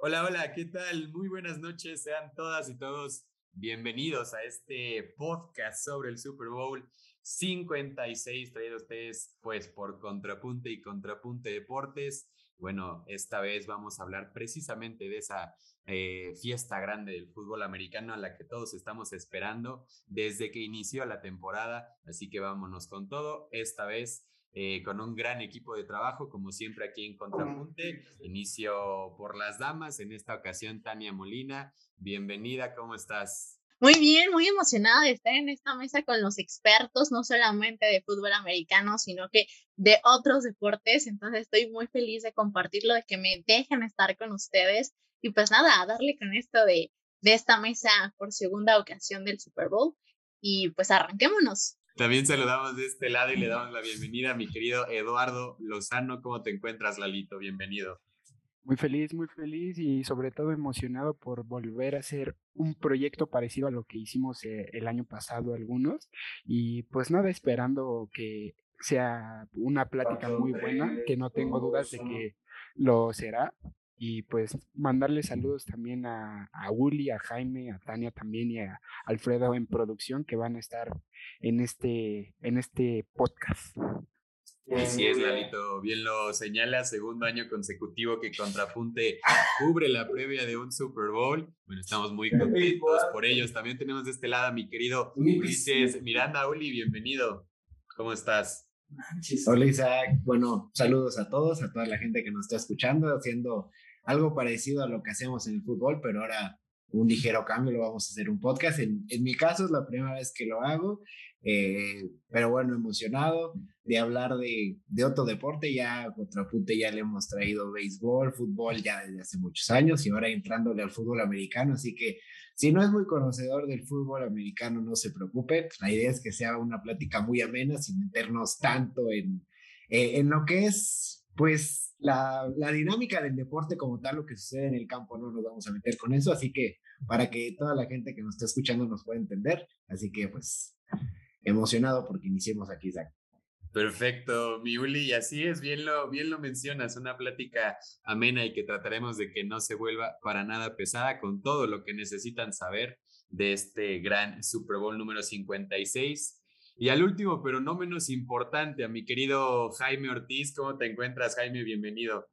Hola, hola, ¿qué tal? Muy buenas noches, sean todas y todos bienvenidos a este podcast sobre el Super Bowl 56 traído a ustedes pues por Contrapunte y Contrapunte Deportes. Bueno, esta vez vamos a hablar precisamente de esa eh, fiesta grande del fútbol americano a la que todos estamos esperando desde que inició la temporada. Así que vámonos con todo. Esta vez eh, con un gran equipo de trabajo, como siempre aquí en Contrapunte. Inicio por las damas, en esta ocasión Tania Molina. Bienvenida, ¿cómo estás? Muy bien, muy emocionada de estar en esta mesa con los expertos, no solamente de fútbol americano, sino que de otros deportes. Entonces estoy muy feliz de compartirlo, de que me dejen estar con ustedes. Y pues nada, a darle con esto de, de esta mesa por segunda ocasión del Super Bowl. Y pues arranquémonos. También saludamos de este lado y le damos la bienvenida a mi querido Eduardo Lozano. ¿Cómo te encuentras, Lalito? Bienvenido. Muy feliz, muy feliz y sobre todo emocionado por volver a hacer un proyecto parecido a lo que hicimos eh, el año pasado algunos. Y pues nada, esperando que sea una plática muy buena, que no tengo dudas de que lo será y pues mandarle saludos también a, a Uli, a Jaime, a Tania también y a Alfredo en producción que van a estar en este, en este podcast. Así es, Lalito, bien lo señala, segundo año consecutivo que Contrapunte cubre la previa de un Super Bowl. Bueno, estamos muy contentos por ellos. También tenemos de este lado a mi querido Ulises Miranda. Uli, bienvenido. ¿Cómo estás? Hola Isaac, bueno, saludos a todos, a toda la gente que nos está escuchando, haciendo algo parecido a lo que hacemos en el fútbol, pero ahora un ligero cambio, lo vamos a hacer un podcast. En, en mi caso es la primera vez que lo hago, eh, pero bueno, emocionado de hablar de, de otro deporte. Ya Contrapunte ya le hemos traído béisbol, fútbol ya desde hace muchos años y ahora entrándole al fútbol americano. Así que si no es muy conocedor del fútbol americano, no se preocupe. La idea es que sea una plática muy amena sin meternos tanto en, eh, en lo que es pues la, dinámica del deporte como tal, lo que sucede en el campo, no nos vamos a meter con eso, así que para que toda la gente que nos está escuchando nos pueda entender, así que pues emocionado porque iniciemos aquí, Zach. Perfecto, mi Uli, así es, bien lo, bien lo mencionas, una plática amena y que trataremos de que no se vuelva para nada pesada con todo lo que necesitan saber de este gran Super Bowl número 56 y al último, pero no menos importante, a mi querido Jaime Ortiz. ¿Cómo te encuentras, Jaime? Bienvenido.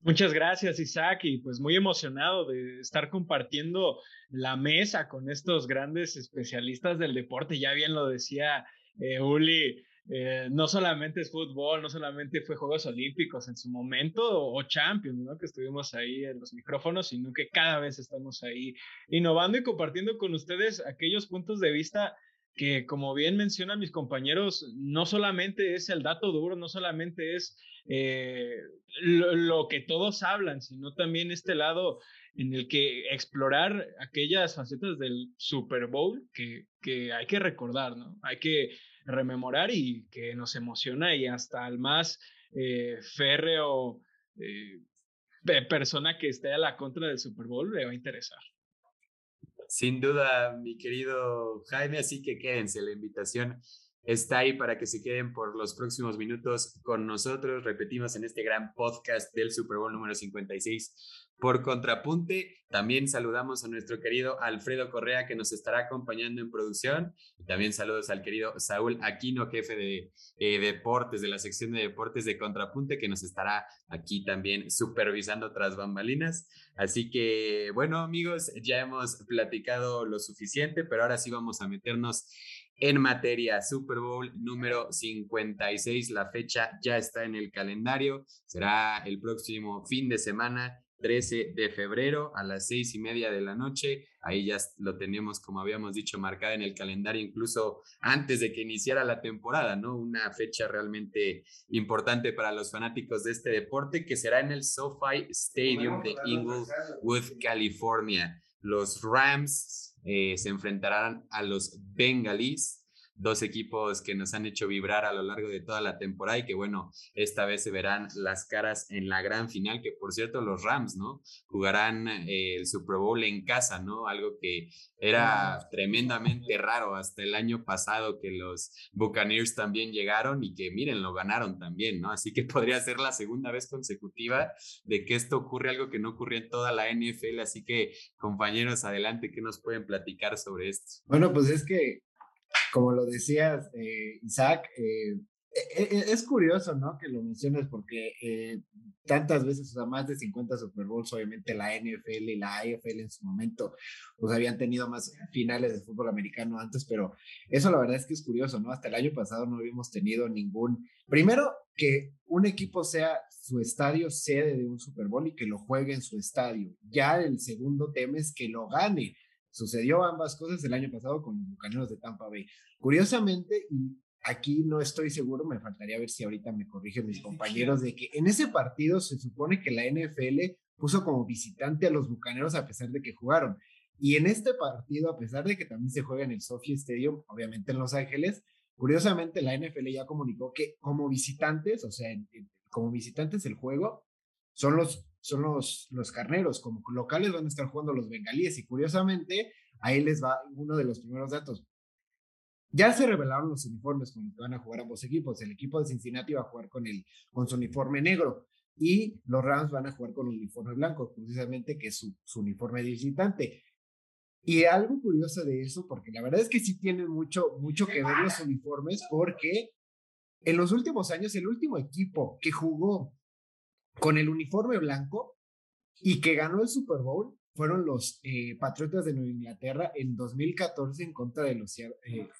Muchas gracias, Isaac, y pues muy emocionado de estar compartiendo la mesa con estos grandes especialistas del deporte. Ya bien lo decía eh, Uli, eh, no solamente es fútbol, no solamente fue Juegos Olímpicos en su momento o, Champions, ¿no? que estuvimos ahí en los micrófonos, sino que cada vez estamos ahí innovando y compartiendo con ustedes aquellos puntos de vista que como bien mencionan mis compañeros, no solamente es el dato duro, no solamente es eh, lo, que todos hablan, sino también este lado en el que explorar aquellas facetas del Super Bowl que, que hay que recordar, ¿no? Hay que rememorar y que nos emociona y hasta al más eh, férreo eh, persona que esté a la contra del Super Bowl le va a interesar. Sin duda, mi querido Jaime, así que quédense, la invitación está ahí para que se queden por los próximos minutos con nosotros. Repetimos en este gran podcast del Super Bowl número 56 por Contrapunte. También saludamos a nuestro querido Alfredo Correa que nos estará acompañando en producción. También saludos al querido Saúl Aquino, jefe de eh, deportes, de la sección de deportes de Contrapunte, que nos estará aquí también supervisando tras bambalinas. Así que, bueno, amigos, ya hemos platicado lo suficiente, pero ahora sí vamos a meternos en materia. Super Bowl número 56, la fecha ya está en el calendario, será el próximo fin de semana 13 de febrero a las seis y media de la noche. Ahí ya lo tenemos, como habíamos dicho, marcada en el calendario, incluso antes de que iniciara la temporada, ¿no? Una fecha realmente importante para los fanáticos de este deporte, que será en el SoFi Stadium de Inglewood, California. Los Rams eh, se enfrentarán a los Bengalis dos equipos que nos han hecho vibrar a lo largo de toda la temporada y que bueno, esta vez se verán las caras en la gran final, que por cierto los Rams, ¿no? Jugarán eh, el Super Bowl en casa, ¿no? Algo que era tremendamente raro hasta el año pasado que los Buccaneers también llegaron y que miren, lo ganaron también, ¿no? Así que podría ser la segunda vez consecutiva de que esto ocurre, algo que no ocurrió en toda la NFL, así que compañeros, adelante, ¿qué nos pueden platicar sobre esto? Bueno, pues es que como lo decías, eh, Isaac, eh, e, e, es curioso, ¿no? Que lo menciones porque eh, tantas veces, o sea, más de 50 Super Bowls, obviamente la NFL y la AFL en su momento, pues habían tenido más finales de fútbol americano antes, pero eso la verdad es que es curioso, ¿no? Hasta el año pasado no habíamos tenido ningún, primero que un equipo sea su estadio sede de un Super Bowl y que lo juegue en su estadio. Ya el segundo tema es que lo gane. Sucedió ambas cosas el año pasado con los Bucaneros de Tampa Bay. Curiosamente, y aquí no estoy seguro, me faltaría ver si ahorita me corrigen mis compañeros, de que en ese partido se supone que la NFL puso como visitante a los Bucaneros a pesar de que jugaron. Y en este partido, a pesar de que también se juega en el Sophie Stadium, obviamente en Los Ángeles, curiosamente la NFL ya comunicó que como visitantes, o sea, como visitantes el juego, son los son los, los carneros, como locales van a estar jugando los bengalíes y curiosamente ahí les va uno de los primeros datos. Ya se revelaron los uniformes con los que van a jugar ambos equipos. El equipo de Cincinnati va a jugar con, el, con su uniforme negro y los Rams van a jugar con un uniforme blanco, precisamente que es su, su uniforme visitante. Y algo curioso de eso, porque la verdad es que sí tienen mucho, mucho que ver los uniformes, porque en los últimos años el último equipo que jugó con el uniforme blanco y que ganó el Super Bowl fueron los eh, Patriotas de Nueva Inglaterra en 2014 en contra de los, eh,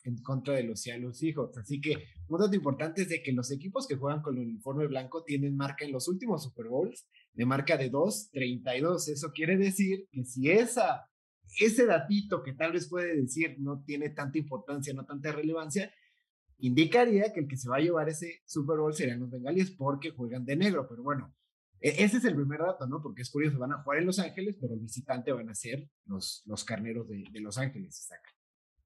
en contra de los Seattle Seahawks. Así que un dato importante es de que los equipos que juegan con el uniforme blanco tienen marca en los últimos Super Bowls de marca de 2.32. Eso quiere decir que si esa, ese datito que tal vez puede decir no tiene tanta importancia, no tanta relevancia, indicaría que el que se va a llevar ese Super Bowl serían los bengalíes porque juegan de negro. Pero bueno, ese es el primer dato, ¿no? Porque es curioso, van a jugar en Los Ángeles, pero el visitante van a ser los, los carneros de, de Los Ángeles, Isaac.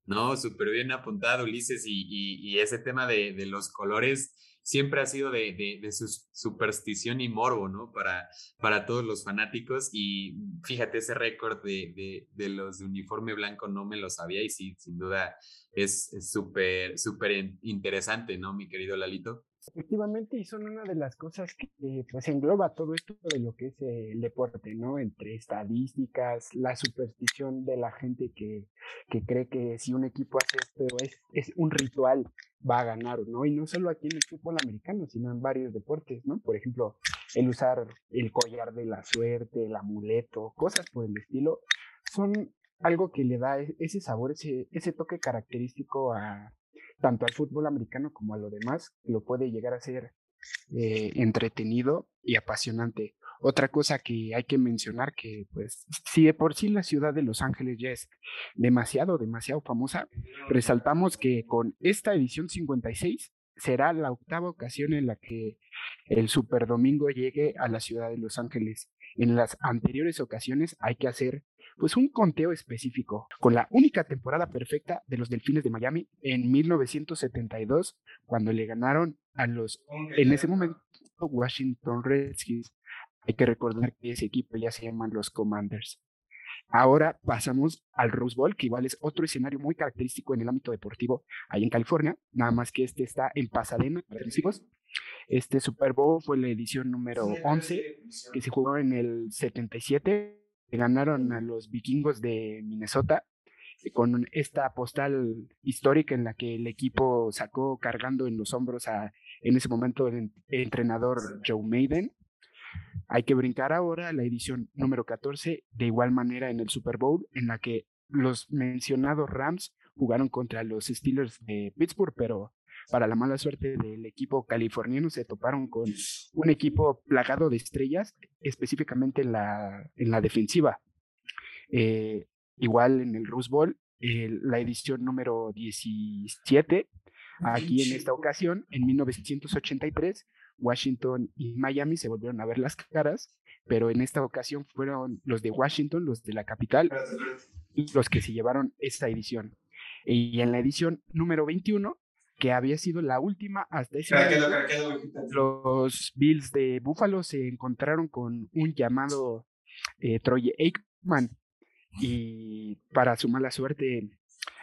No, súper bien apuntado, Ulises, y, y, ese tema de, de, los colores siempre ha sido de, de, su superstición y morbo, ¿no? Para, para todos los fanáticos, y fíjate, ese récord de, de, los de uniforme blanco no me lo sabía, y sí, sin duda es súper, súper interesante, ¿no, mi querido Lalito? Efectivamente, y son una de las cosas que pues engloba todo esto de lo que es el deporte, ¿no? Entre estadísticas, la superstición de la gente que, que cree que si un equipo hace esto es, es un ritual, va a ganar, ¿no? Y no solo aquí en el fútbol americano, sino en varios deportes, ¿no? Por ejemplo, el usar el collar de la suerte, el amuleto, cosas por el estilo, son algo que le da e, ese sabor, ese, ese toque característico a, tanto al fútbol americano como a lo demás, lo puede llegar a ser eh, entretenido y apasionante. Otra cosa que hay que mencionar que, pues, si de por sí la ciudad de Los Ángeles ya es demasiado, demasiado famosa, resaltamos que con esta edición 56 será la octava ocasión en la que el Super Domingo llegue a la ciudad de Los Ángeles. En las anteriores ocasiones hay que hacer pues un conteo específico, con la única temporada perfecta de los Delfines de Miami en 1972, cuando le ganaron a los, en ese momento, Washington Redskins. Hay que recordar que ese equipo ya se llaman los Commanders. Ahora pasamos al Rose Bowl, que igual es otro escenario muy característico en el ámbito deportivo ahí en California, nada más que este está en Pasadena, Este Super Bowl fue la edición número 11, que se jugó en el 77 ganaron a los vikingos de Minnesota con esta postal histórica en la que el equipo sacó cargando en los hombros a, en ese momento, el entrenador Joe Maiden. Hay que brincar ahora a la edición número 14, de igual manera en el Super Bowl, en la que los mencionados Rams jugaron contra los Steelers de Pittsburgh, pero para la mala suerte del equipo californiano, se toparon con un equipo plagado de estrellas, específicamente en la, en la defensiva. Eh, igual en el Rose Bowl, la edición número 17, aquí en esta ocasión, en 1983, Washington y Miami se volvieron a ver las caras, pero en esta ocasión fueron los de Washington, los de la capital, los que se llevaron esta edición. Y en la edición número 21, que había sido la última hasta ese momento, los Bills de Buffalo se encontraron con un llamado eh, Troy Aikman y para su mala suerte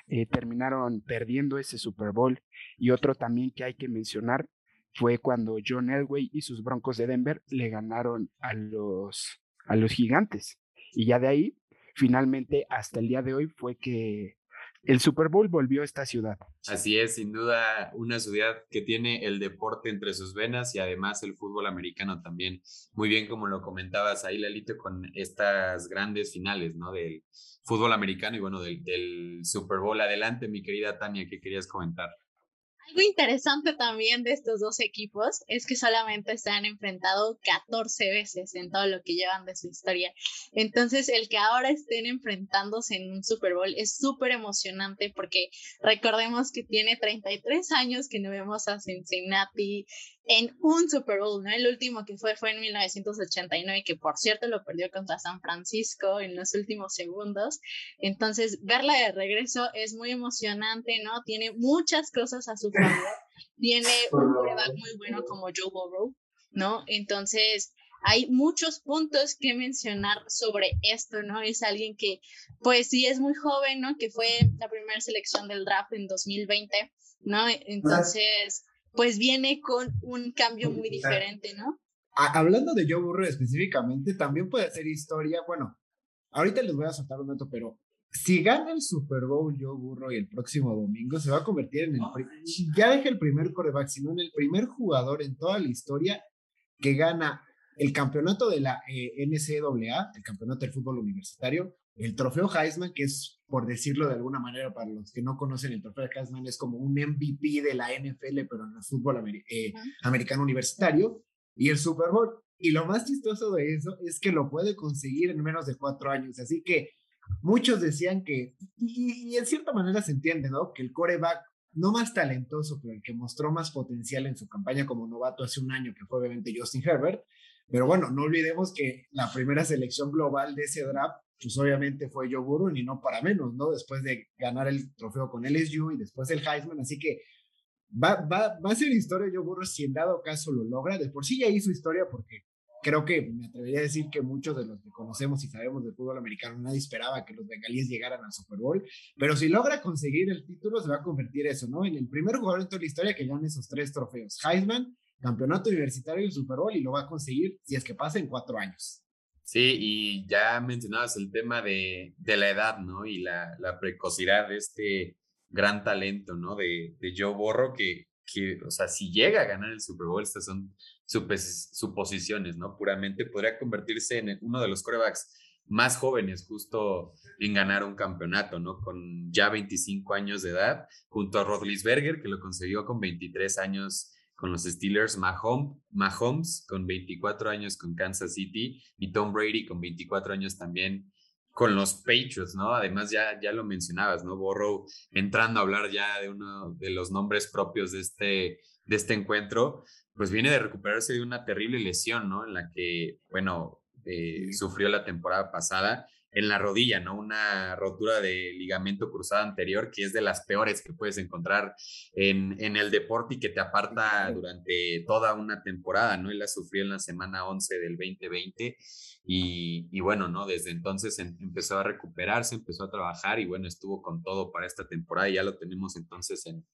eh, terminaron perdiendo ese Super Bowl. Y otro también que hay que mencionar fue cuando John Elway y sus Broncos de Denver le ganaron a los, a los gigantes. Y ya de ahí, finalmente, hasta el día de hoy, fue que el Super Bowl volvió a esta ciudad. Así es, sin duda, una ciudad que tiene el deporte entre sus venas y además el fútbol americano también. Muy bien, como lo comentabas ahí, Lalito, con estas grandes finales, ¿no? Del fútbol americano y bueno, del, del Super Bowl. Adelante, mi querida Tania, ¿qué querías comentar? Algo interesante también de estos dos equipos es que solamente se han enfrentado 14 veces en todo lo que llevan de su historia. Entonces, el que ahora estén enfrentándose en un Super Bowl es súper emocionante porque recordemos que tiene 33 años que no vemos a Cincinnati en un Super Bowl, ¿no? El último que fue fue en 1989, que por cierto lo perdió contra San Francisco en los últimos segundos. Entonces, verla de regreso es muy emocionante, ¿no? Tiene muchas cosas a su favor. Tiene un quarterback muy bueno como Joe Burrow, ¿no? Entonces, hay muchos puntos que mencionar sobre esto, ¿no? Es alguien que, pues sí, es muy joven, ¿no? Que fue la primera selección del draft en 2020, ¿no? Entonces pues viene con un cambio muy diferente, ¿no? Hablando de Joe Burrow específicamente, también puede ser historia, bueno, ahorita les voy a soltar un dato, pero si gana el Super Bowl Joe Burrow y el próximo domingo, se va a convertir en el, ya deja el primer coreback, sino en el primer jugador en toda la historia que gana el campeonato de la eh, NCAA, el campeonato del fútbol universitario, el trofeo Heisman, que es, por decirlo de alguna manera, para los que no conocen el trofeo Heisman, es como un MVP de la NFL, pero en el fútbol eh, americano universitario, y el Super Bowl. Y lo más chistoso de eso es que lo puede conseguir en menos de cuatro años. Así que muchos decían que, y, y en cierta manera se entiende, ¿no? Que el coreback no más talentoso, pero el que mostró más potencial en su campaña como novato hace un año, que fue obviamente Justin Herbert. Pero bueno, no olvidemos que la primera selección global de ese draft pues obviamente fue Joe Burrow y no para menos, ¿no? Después de ganar el trofeo con LSU y después el Heisman, así que va, va, va a ser historia Joe Burrow si en dado caso lo logra, de por sí ya hizo historia porque creo que me atrevería a decir que muchos de los que conocemos y sabemos del fútbol americano nadie esperaba que los bengalíes llegaran al Super Bowl, pero si logra conseguir el título se va a convertir eso, ¿no? En el primer jugador en toda la historia que gane esos tres trofeos, Heisman, campeonato universitario y el Super Bowl y lo va a conseguir si es que pasa en cuatro años. Sí, y ya mencionabas el tema de, de la edad, ¿no? Y la, la, precocidad de este gran talento, ¿no? De, de Joe Borro, que, que, o sea, si llega a ganar el Super Bowl, estas son suposiciones, ¿no? Puramente podría convertirse en uno de los corebacks más jóvenes justo en ganar un campeonato, ¿no? Con ya 25 años de edad, junto a Rodlisberger, que lo consiguió con 23 años con los Steelers, Mahomes, Mahomes con 24 años con Kansas City y Tom Brady con 24 años también con los Patriots, ¿no? Además, ya, ya lo mencionabas, ¿no? Borrow entrando a hablar ya de uno de los nombres propios de este, de este encuentro, pues viene de recuperarse de una terrible lesión, ¿no? En la que, bueno, eh, sufrió la temporada pasada en la rodilla, ¿no? Una rotura de ligamento cruzado anterior que es de las peores que puedes encontrar en, en el deporte y que te aparta durante toda una temporada, ¿no? Él la sufrió en la semana 11 del 2020 y, y bueno, ¿no? Desde entonces em, empezó a recuperarse, empezó a trabajar y bueno, estuvo con todo para esta temporada y ya lo tenemos entonces en,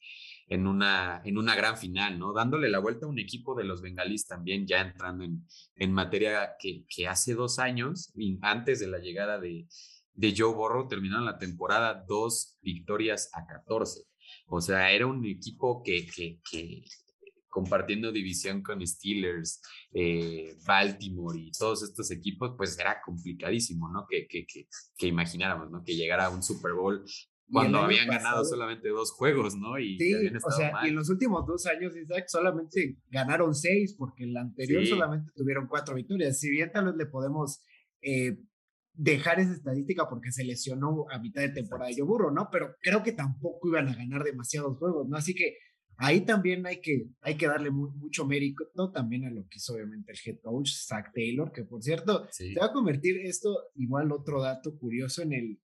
en una, en una gran final, ¿no? Dándole la vuelta a un equipo de los bengalíes también, ya entrando en, en materia que, que hace dos años, antes de la llegada de, de Joe Borro, terminaron la temporada dos victorias a 14. O sea, era un equipo que, que, que compartiendo división con Steelers, eh, Baltimore y todos estos equipos, pues era complicadísimo, ¿no? Que, que, que, que imagináramos, ¿no? Que llegara a un Super Bowl cuando habían ganado solamente dos juegos, ¿no? Y sí, o sea, y en los últimos dos años, Isaac, solamente ganaron seis, porque el anterior solamente tuvieron cuatro victorias. Si bien tal vez le podemos eh, dejar esa estadística porque se lesionó a mitad de temporada yo burro, ¿no? Pero creo que tampoco iban a ganar demasiados juegos, ¿no? Así que ahí también hay que, hay que darle mucho mérito ¿no? también a lo que hizo obviamente el head coach, Zach Taylor, que por cierto, se va a convertir esto, igual otro dato curioso, en el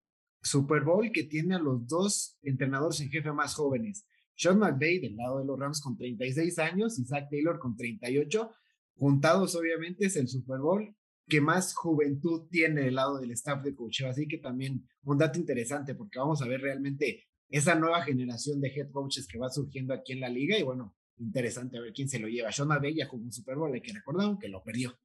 Super Bowl que tiene a los dos entrenadores en jefe más jóvenes. Sean McVay del lado de los Rams con 36 años y Zach Taylor con 38. Juntados, obviamente, es el Super Bowl que más juventud tiene del lado del staff de coach. Así que también un dato interesante porque vamos a ver realmente esa nueva generación de head coaches que va surgiendo aquí en la liga y bueno, interesante a ver quién se lo lleva. Sean McVay ya jugó un Super Bowl, hay que recordar que lo perdió.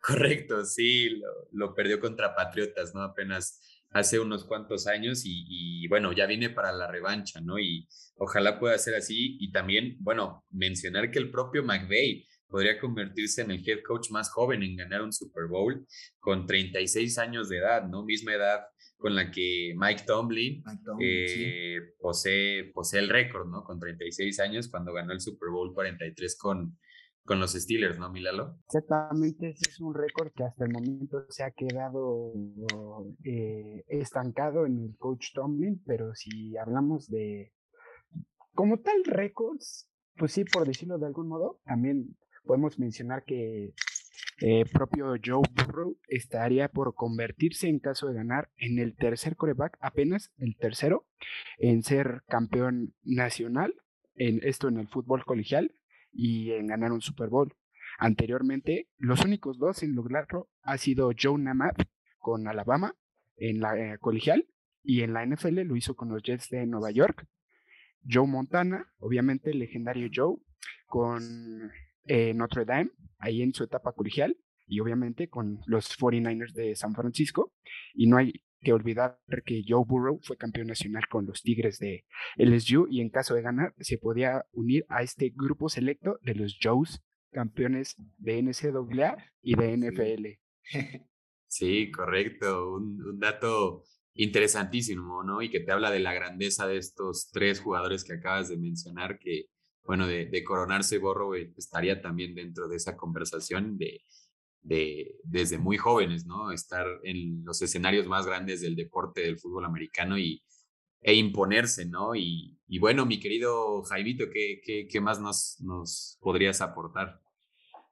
Correcto, sí, lo, lo, perdió contra Patriotas, ¿no? Apenas hace unos cuantos años y, y, bueno, ya viene para la revancha, ¿no? Y ojalá pueda ser así y también, bueno, mencionar que el propio McVeigh podría convertirse en el head coach más joven en ganar un Super Bowl con 36 años de edad, ¿no? Misma edad con la que Mike Tomlin, eh, posee, posee el récord, ¿no? Con 36 años cuando ganó el Super Bowl 43 con, con los Steelers, ¿no, Milalo? Exactamente, ese es un récord que hasta el momento se ha quedado eh, estancado en el coach Tomlin, pero si hablamos de como tal récords, pues sí, por decirlo de algún modo, también podemos mencionar que eh, propio Joe Burrow estaría por convertirse en caso de ganar en el tercer coreback, apenas el tercero, en ser campeón nacional, en esto en el fútbol colegial y en ganar un Super Bowl. Anteriormente, los únicos dos en lograrlo ha sido Joe Namath con Alabama en la eh, colegial y en la NFL lo hizo con los Jets de Nueva York. Joe Montana, obviamente el legendario Joe, con eh, Notre Dame, ahí en su etapa colegial, y obviamente con los 49ers de San Francisco. Y no hay que olvidar que Joe Burrow fue campeón nacional con los Tigres de LSU y en caso de ganar se podía unir a este grupo selecto de los Joes, campeones de NCAA y de NFL. Sí, correcto. Un, un, dato interesantísimo, ¿no? Y que te habla de la grandeza de estos tres jugadores que acabas de mencionar, que bueno, de, de coronarse Borro estaría también dentro de esa conversación de, de, desde muy jóvenes, ¿no? Estar en los escenarios más grandes del deporte del fútbol americano y, e imponerse, ¿no? Y, y bueno, mi querido Jaimito, ¿qué, qué, qué más nos, nos podrías aportar?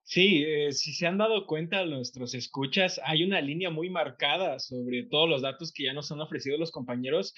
Sí, eh, si se han dado cuenta nuestros escuchas, hay una línea muy marcada sobre todos los datos que ya nos han ofrecido los compañeros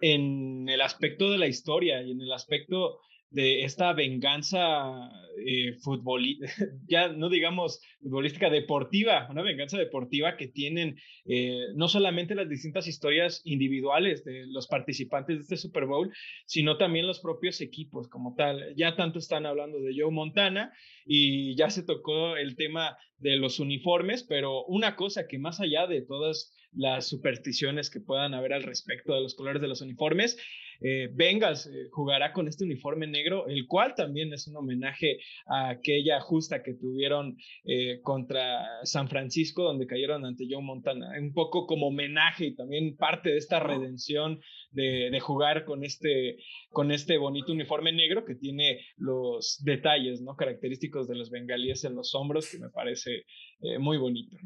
en el aspecto de la historia y en el aspecto de esta venganza eh, futbolística, ya no digamos futbolística, deportiva, una venganza deportiva que tienen eh, no solamente las distintas historias individuales de los participantes de este Super Bowl, sino también los propios equipos como tal. Ya tanto están hablando de Joe Montana y ya se tocó el tema de los uniformes, pero una cosa que más allá de todas las supersticiones que puedan haber al respecto de los colores de los uniformes, eh, Bengals eh, jugará con este uniforme negro, el cual también es un homenaje a aquella justa que tuvieron eh, contra San Francisco, donde cayeron ante Joe Montana. Un poco como homenaje y también parte de esta redención de, de, jugar con este, con este bonito uniforme negro que tiene los detalles ¿no? característicos de los bengalíes en los hombros, que me parece eh, muy bonito.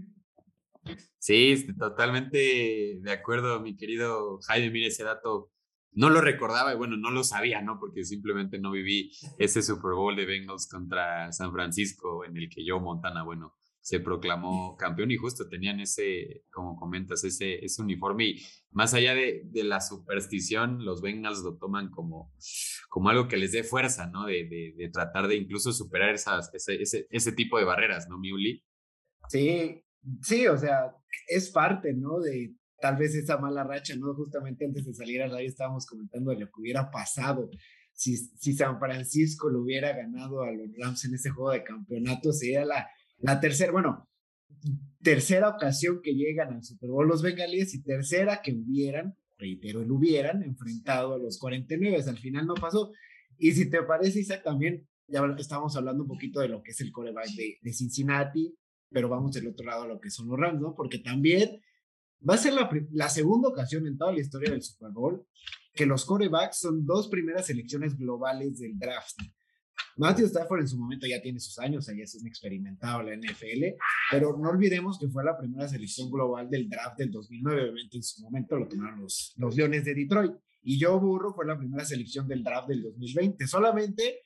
Sí, totalmente de acuerdo, mi querido Jaime. Mire, ese dato no lo recordaba y bueno, no lo sabía, ¿no? Porque simplemente no viví ese Super Bowl de Bengals contra San Francisco en el que Joe Montana, bueno, se proclamó campeón y justo tenían ese, como comentas, ese, ese uniforme y más allá de, de la superstición, los Bengals lo toman como, como algo que les dé fuerza, ¿no? De, de, de tratar de incluso superar esas, ese, ese, ese tipo de barreras, ¿no, Miuli? Sí, sí, o sea, es parte, ¿no? De tal vez esa mala racha, ¿no? Justamente antes de salir al aire estábamos comentando de lo que hubiera pasado si, si San Francisco lo hubiera ganado a los Rams en ese juego de campeonato, sería la, la tercera, bueno, tercera ocasión que llegan al Super Bowl los bengalíes y tercera que hubieran, reitero, el hubieran enfrentado a los 49, al final no pasó. Y si te parece, Isaac, también ya estamos hablando un poquito de lo que es el coreback de, de Cincinnati, pero vamos del otro lado a lo que son los Rams, ¿no? Porque también Va a ser la, segunda ocasión en toda la historia del Super Bowl que los corebacks son dos primeras selecciones globales del draft. Matthew Stafford en su momento ya tiene sus años, ya es un experimentado en la NFL, pero no olvidemos que fue la primera selección global del draft del 2009, obviamente en su momento lo tomaron los, los Leones de Detroit, y Joe Burrow fue la primera selección del draft del 2020, solamente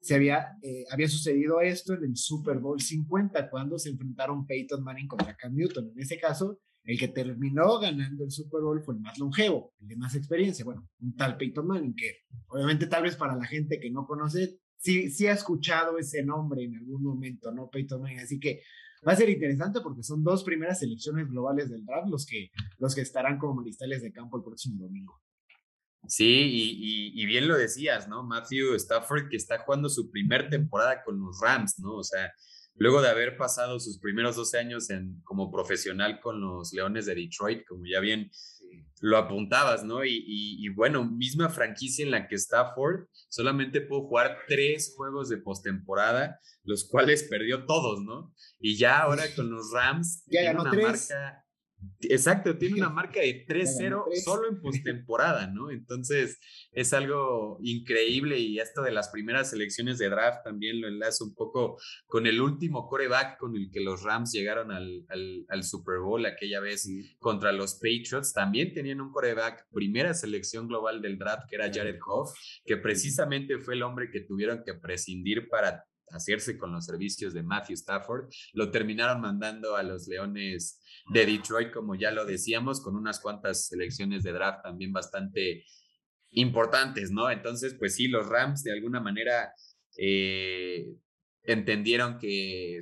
se había, eh, había sucedido esto en el Super Bowl 50, cuando se enfrentaron Peyton Manning contra Cam Newton. En ese caso, el que terminó ganando el Super Bowl fue el más longevo, el de más experiencia. Bueno, un tal Peyton Manning, que obviamente tal vez para la gente que no conoce, sí, sí ha escuchado ese nombre en algún momento, ¿no? Peyton Manning. Así que va a ser interesante porque son dos primeras selecciones globales del draft los que, los que estarán como maristales de campo el próximo domingo. Sí, y, y, bien lo decías, ¿no? Matthew Stafford que está jugando su primer temporada con los Rams, ¿no? O sea, luego de haber pasado sus primeros 12 años en, como profesional con los Leones de Detroit, como ya bien lo apuntabas, ¿no? Y, y, bueno, misma franquicia en la que Stafford solamente pudo jugar tres juegos de postemporada, los cuales perdió todos, ¿no? Y ya ahora con los Rams ya ganó una tres. marca Exacto, tiene una marca de 3-0 solo en postemporada, ¿no? Entonces es algo increíble y esto de las primeras selecciones de draft también lo enlazo un poco con el último coreback con el que los Rams llegaron al, al, Super Bowl aquella vez contra los Patriots. También tenían un coreback primera selección global del draft que era Jared Goff, que precisamente fue el hombre que tuvieron que prescindir para hacerse con los servicios de Matthew Stafford. Lo terminaron mandando a los Leones de Detroit, como ya lo decíamos, con unas cuantas selecciones de draft también bastante importantes, ¿no? Entonces, pues sí, los Rams de alguna manera eh, entendieron que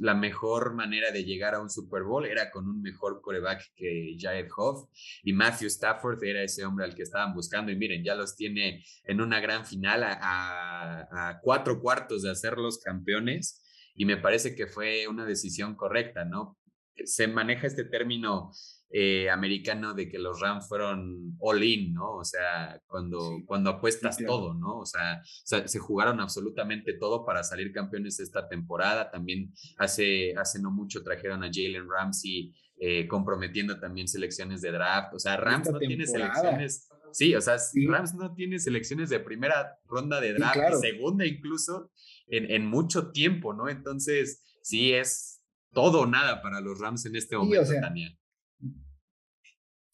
la mejor manera de llegar a un Super Bowl era con un mejor coreback que Jared Hoff y Matthew Stafford era ese hombre al que estaban buscando y miren, ya los tiene en una gran final a, cuatro cuartos de hacerlos campeones y me parece que fue una decisión correcta, ¿no? Se maneja este término eh, americano de que los Rams fueron all in, ¿no? O sea, cuando, cuando apuestas todo, ¿no? O sea, se jugaron absolutamente todo para salir campeones esta temporada. También hace, hace no mucho trajeron a Jalen Ramsey eh, comprometiendo también selecciones de draft. O sea, Rams no tiene selecciones. Sí, o sea, Rams no tiene selecciones de primera ronda de draft, segunda incluso, en, en mucho tiempo, ¿no? Entonces, sí es todo o nada para los Rams en este momento, Tania.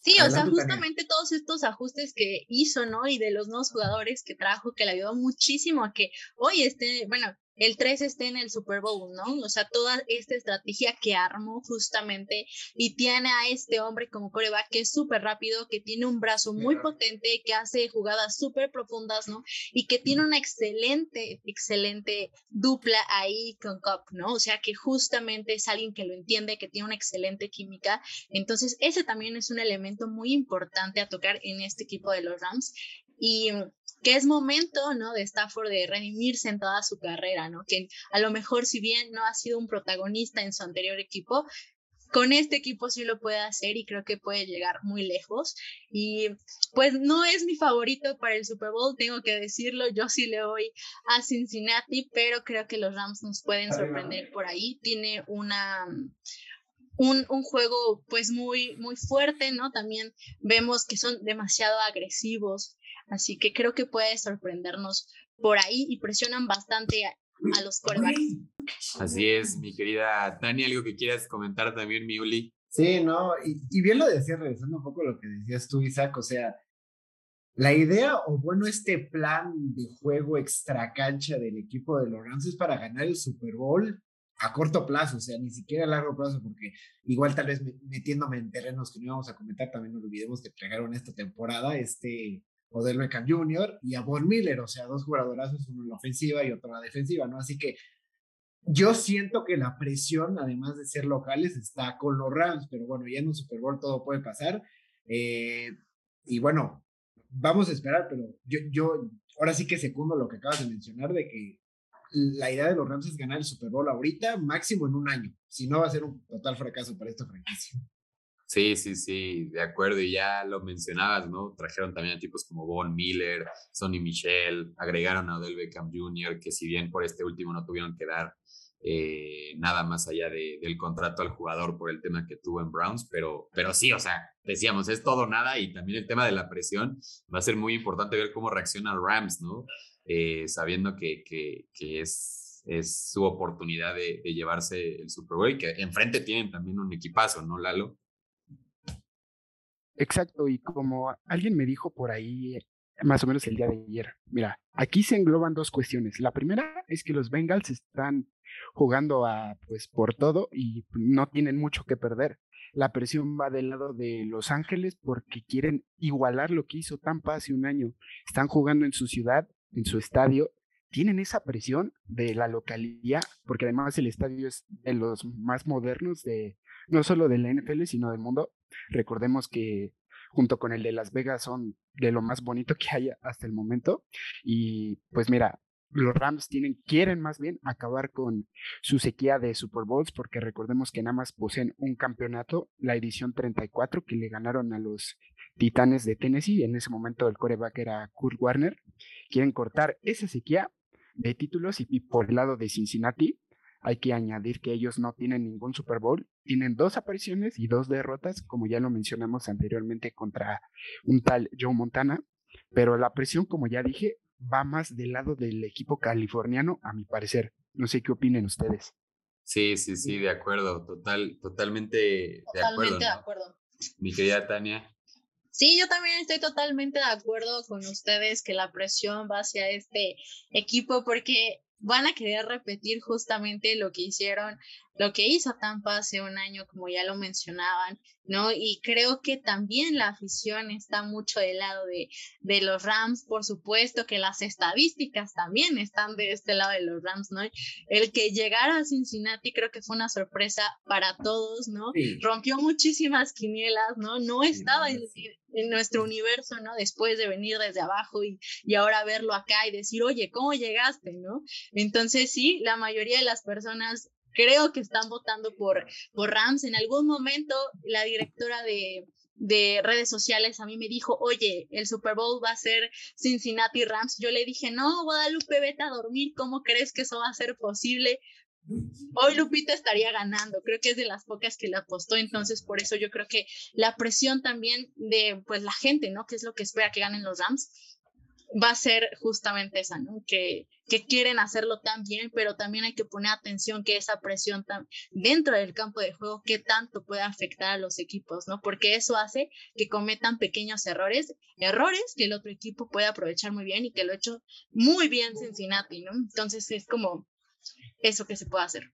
Sí, o sea, justamente todos estos ajustes que hizo, ¿no? Y de los nuevos jugadores que trajo, que le ayudó muchísimo a que hoy esté, bueno, el 3 esté en el Super Bowl, ¿no? O sea, toda esta estrategia que armó justamente y tiene a este hombre como coreback que es súper rápido, que tiene un brazo muy potente, que hace jugadas súper profundas, ¿no? Y que tiene una excelente, excelente dupla ahí con Cup, ¿no? O sea, que justamente es alguien que lo entiende, que tiene una excelente química. Entonces, ese también es un elemento muy importante a tocar en este equipo de los Rams. Y que es momento, ¿no? De Stafford de redimirse en toda su carrera, ¿no? Que a lo mejor si bien no ha sido un protagonista en su anterior equipo, con este equipo sí lo puede hacer y creo que puede llegar muy lejos. Y pues no es mi favorito para el Super Bowl, tengo que decirlo, yo sí le voy a Cincinnati, pero creo que los Rams nos pueden sorprender por ahí. Tiene una... Un, un, juego pues muy muy fuerte, ¿no? También vemos que son demasiado agresivos, Así que creo que puede sorprendernos por ahí y presionan bastante a, los quarterbacks. Así es, mi querida Tania, algo que quieras comentar también, Miuli. Sí, no, y, bien lo decías, regresando un poco a lo que decías tú, Isaac, o sea, la idea, o bueno, este plan de juego extra cancha del equipo de los es para ganar el Super Bowl a corto plazo, o sea, ni siquiera a largo plazo, porque igual tal vez metiéndome en terrenos que no íbamos a comentar, también no olvidemos que entregaron esta temporada este Odell Beckham Jr. y a Von Miller, o sea, dos jugadorazos, uno en la ofensiva y otro en la defensiva, ¿no? Así que yo siento que la presión, además de ser locales, está con los Rams, pero bueno, ya en un Super Bowl todo puede pasar. Eh, y bueno, vamos a esperar, pero yo, yo ahora sí que secundo lo que acabas de mencionar de que la idea de los Rams es ganar el Super Bowl ahorita, máximo en un año. Si no, va a ser un total fracaso para esta franquicia. Sí, sí, sí, de acuerdo. Y ya lo mencionabas, ¿no? Trajeron también a tipos como Von Miller, Sonny Michel, agregaron a Odell Beckham Jr., que si bien por este último no tuvieron que dar eh, nada más allá de, del contrato al jugador por el tema que tuvo en Browns, pero, pero sí, o sea, decíamos, es todo nada y también el tema de la presión va a ser muy importante ver cómo reacciona Rams, ¿no? Eh, sabiendo que, que, que es, es su oportunidad de, de, llevarse el Super Bowl y que enfrente tienen también un equipazo, ¿no, Lalo? Exacto, y como alguien me dijo por ahí más o menos el día de ayer. Mira, aquí se engloban dos cuestiones. La primera es que los Bengals están jugando a pues por todo y no tienen mucho que perder. La presión va del lado de Los Ángeles porque quieren igualar lo que hizo Tampa hace un año. Están jugando en su ciudad, en su estadio, tienen esa presión de la localidad, porque además el estadio es de los más modernos de no solo de la NFL, sino del mundo. Recordemos que junto con el de Las Vegas son de lo más bonito que haya hasta el momento. Y pues mira, los Rams tienen, quieren más bien acabar con su sequía de Super Bowls, porque recordemos que nada más poseen un campeonato, la edición 34, que le ganaron a los Titanes de Tennessee. En ese momento el coreback era Kurt Warner. Quieren cortar esa sequía de títulos y por el lado de Cincinnati hay que añadir que ellos no tienen ningún Super Bowl, tienen dos apariciones y dos derrotas, como ya lo mencionamos anteriormente contra un tal Joe Montana, pero la presión, como ya dije, va más del lado del equipo californiano, a mi parecer. No sé qué opinen ustedes. Sí, sí, sí, de acuerdo, total, totalmente, de acuerdo. de acuerdo. Mi querida Tania. Sí, yo también estoy totalmente de acuerdo con ustedes que la presión va hacia este equipo porque van a querer repetir justamente lo que hicieron, lo que hizo Tampa hace un año, como ya lo mencionaban, ¿no? Y creo que también la afición está mucho del lado de, de los Rams, por supuesto que las estadísticas también están de este lado de los Rams, ¿no? El que llegara a Cincinnati creo que fue una sorpresa para todos, ¿no? Rompió muchísimas quinielas, ¿no? No estaba en, en, nuestro universo, ¿no? Después de venir desde abajo y, y ahora verlo acá y decir, oye, ¿cómo llegaste, ¿no? Entonces sí, la mayoría de las personas creo que están votando por, Rams. En algún momento la directora de, de redes sociales a mí me dijo, oye, el Super Bowl va a ser Cincinnati Rams. Yo le dije, no, Guadalupe, vete a dormir, ¿cómo crees que eso va a ser posible? Hoy Lupita estaría ganando, creo que es de las pocas que le apostó, entonces por eso yo creo que la presión también de pues la gente, ¿no? Que es lo que espera que ganen los Rams, va a ser justamente esa, ¿no? Que, que quieren hacerlo tan bien, pero también hay que poner atención que esa presión tan, dentro del campo de juego, qué tanto puede afectar a los equipos, ¿no? Porque eso hace que cometan pequeños errores, errores que el otro equipo puede aprovechar muy bien y que lo ha hecho muy bien Cincinnati, ¿no? Entonces es como eso que se puede hacer.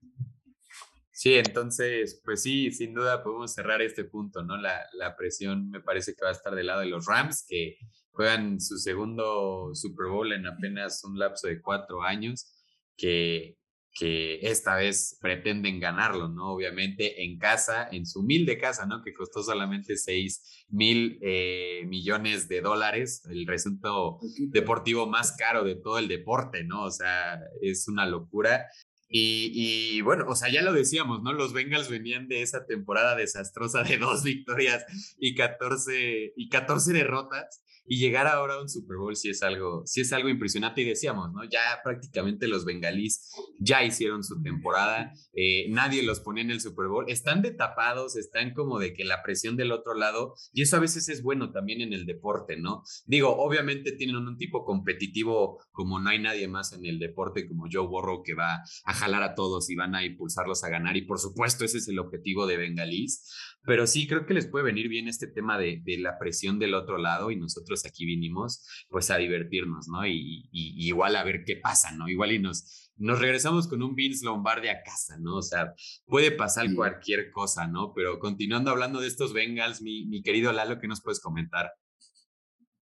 Sí, entonces, pues sí, sin duda podemos cerrar este punto, ¿no? La, la presión me parece que va a estar del lado de los Rams, que juegan su segundo Super Bowl en apenas un lapso de cuatro años, que, que esta vez pretenden ganarlo, ¿no? Obviamente en casa, en su humilde casa, ¿no? Que costó solamente seis mil eh, millones de dólares, el recinto deportivo más caro de todo el deporte, ¿no? O sea, es una locura. Y, y, bueno, o sea, ya lo decíamos, ¿no? Los Bengals venían de esa temporada desastrosa de dos victorias y 14, y 14 derrotas y llegar ahora a un Super Bowl sí es algo, sí es algo impresionante y decíamos, ¿no? Ya prácticamente los bengalíes ya hicieron su temporada, eh, nadie los pone en el Super Bowl, están de tapados, están como de que la presión del otro lado y eso a veces es bueno también en el deporte, ¿no? Digo, obviamente tienen un, tipo competitivo como no hay nadie más en el deporte como Joe Burrow que va a jalar a todos y van a impulsarlos a ganar y por supuesto ese es el objetivo de bengalís, pero sí creo que les puede venir bien este tema de, de la presión del otro lado y nosotros aquí vinimos pues a divertirnos, ¿no? Y, igual a ver qué pasa, ¿no? Igual y nos, nos regresamos con un Vince Lombardi a casa, ¿no? O sea, puede pasar cualquier cosa, ¿no? Pero continuando hablando de estos Bengals, mi, mi querido Lalo, ¿qué nos puedes comentar?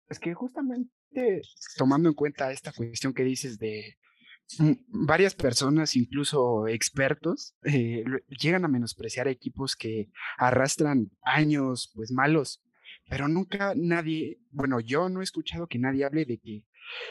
Es que justamente tomando en cuenta esta cuestión que dices de varias personas, incluso expertos, eh, llegan a menospreciar equipos que arrastran años pues malos pero nunca nadie, bueno, yo no he escuchado que nadie hable de que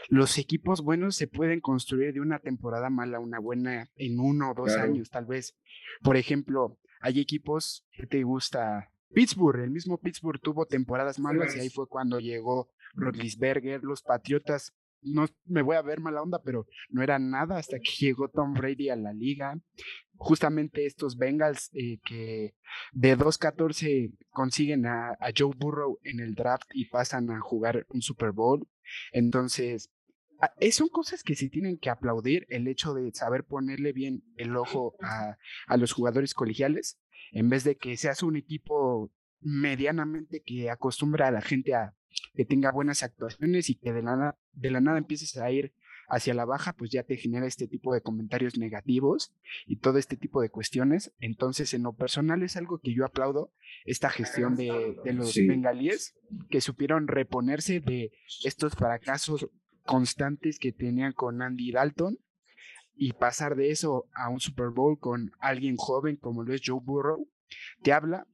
los equipos buenos se pueden construir de una temporada mala a una buena en uno o dos años, tal vez. Por ejemplo, hay equipos que te gusta. Pittsburgh, el mismo Pittsburgh tuvo temporadas malas y ahí fue cuando llegó Rodlisberger, los Patriotas no me voy a ver mala onda, pero no era nada hasta que llegó Tom Brady a la liga. Justamente estos Bengals eh, que de 2-14 consiguen a, Joe Burrow en el draft y pasan a jugar un Super Bowl. Entonces, eh, son cosas que se tienen que aplaudir, el hecho de saber ponerle bien el ojo a, a los jugadores colegiales, en vez de que seas un equipo medianamente que acostumbra a la gente a que tenga buenas actuaciones y que de la, de la nada empieces a ir hacia la baja, pues ya te genera este tipo de comentarios negativos y todo este tipo de cuestiones. Entonces, en lo personal es algo que yo aplaudo, esta gestión de, los bengalíes, que supieron reponerse de estos fracasos constantes que tenían con Andy Dalton y pasar de eso a un Super Bowl con alguien joven como lo es Joe Burrow, te habla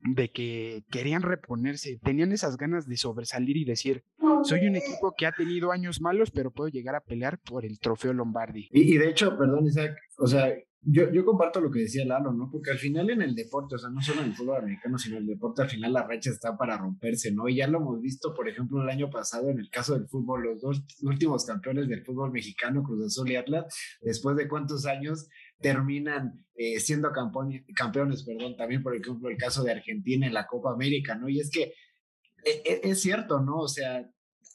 de que querían reponerse, tenían esas ganas de sobresalir y decir, soy un equipo que ha tenido años malos, pero puedo llegar a pelear por el trofeo Lombardi. Y, de hecho, perdón Isaac, o sea, yo, yo comparto lo que decía Lalo, ¿no? Porque al final en el deporte, o sea, no solo en el fútbol americano, sino en el deporte, al final la racha está para romperse, ¿no? Y ya lo hemos visto, por ejemplo, el año pasado en el caso del fútbol, los dos últimos campeones del fútbol mexicano, Cruz Azul y Atlas, después de cuántos años terminan eh, siendo campeones, perdón, también por ejemplo el caso de Argentina en la Copa América, ¿no? Y es que e, e, es, cierto, ¿no? O sea,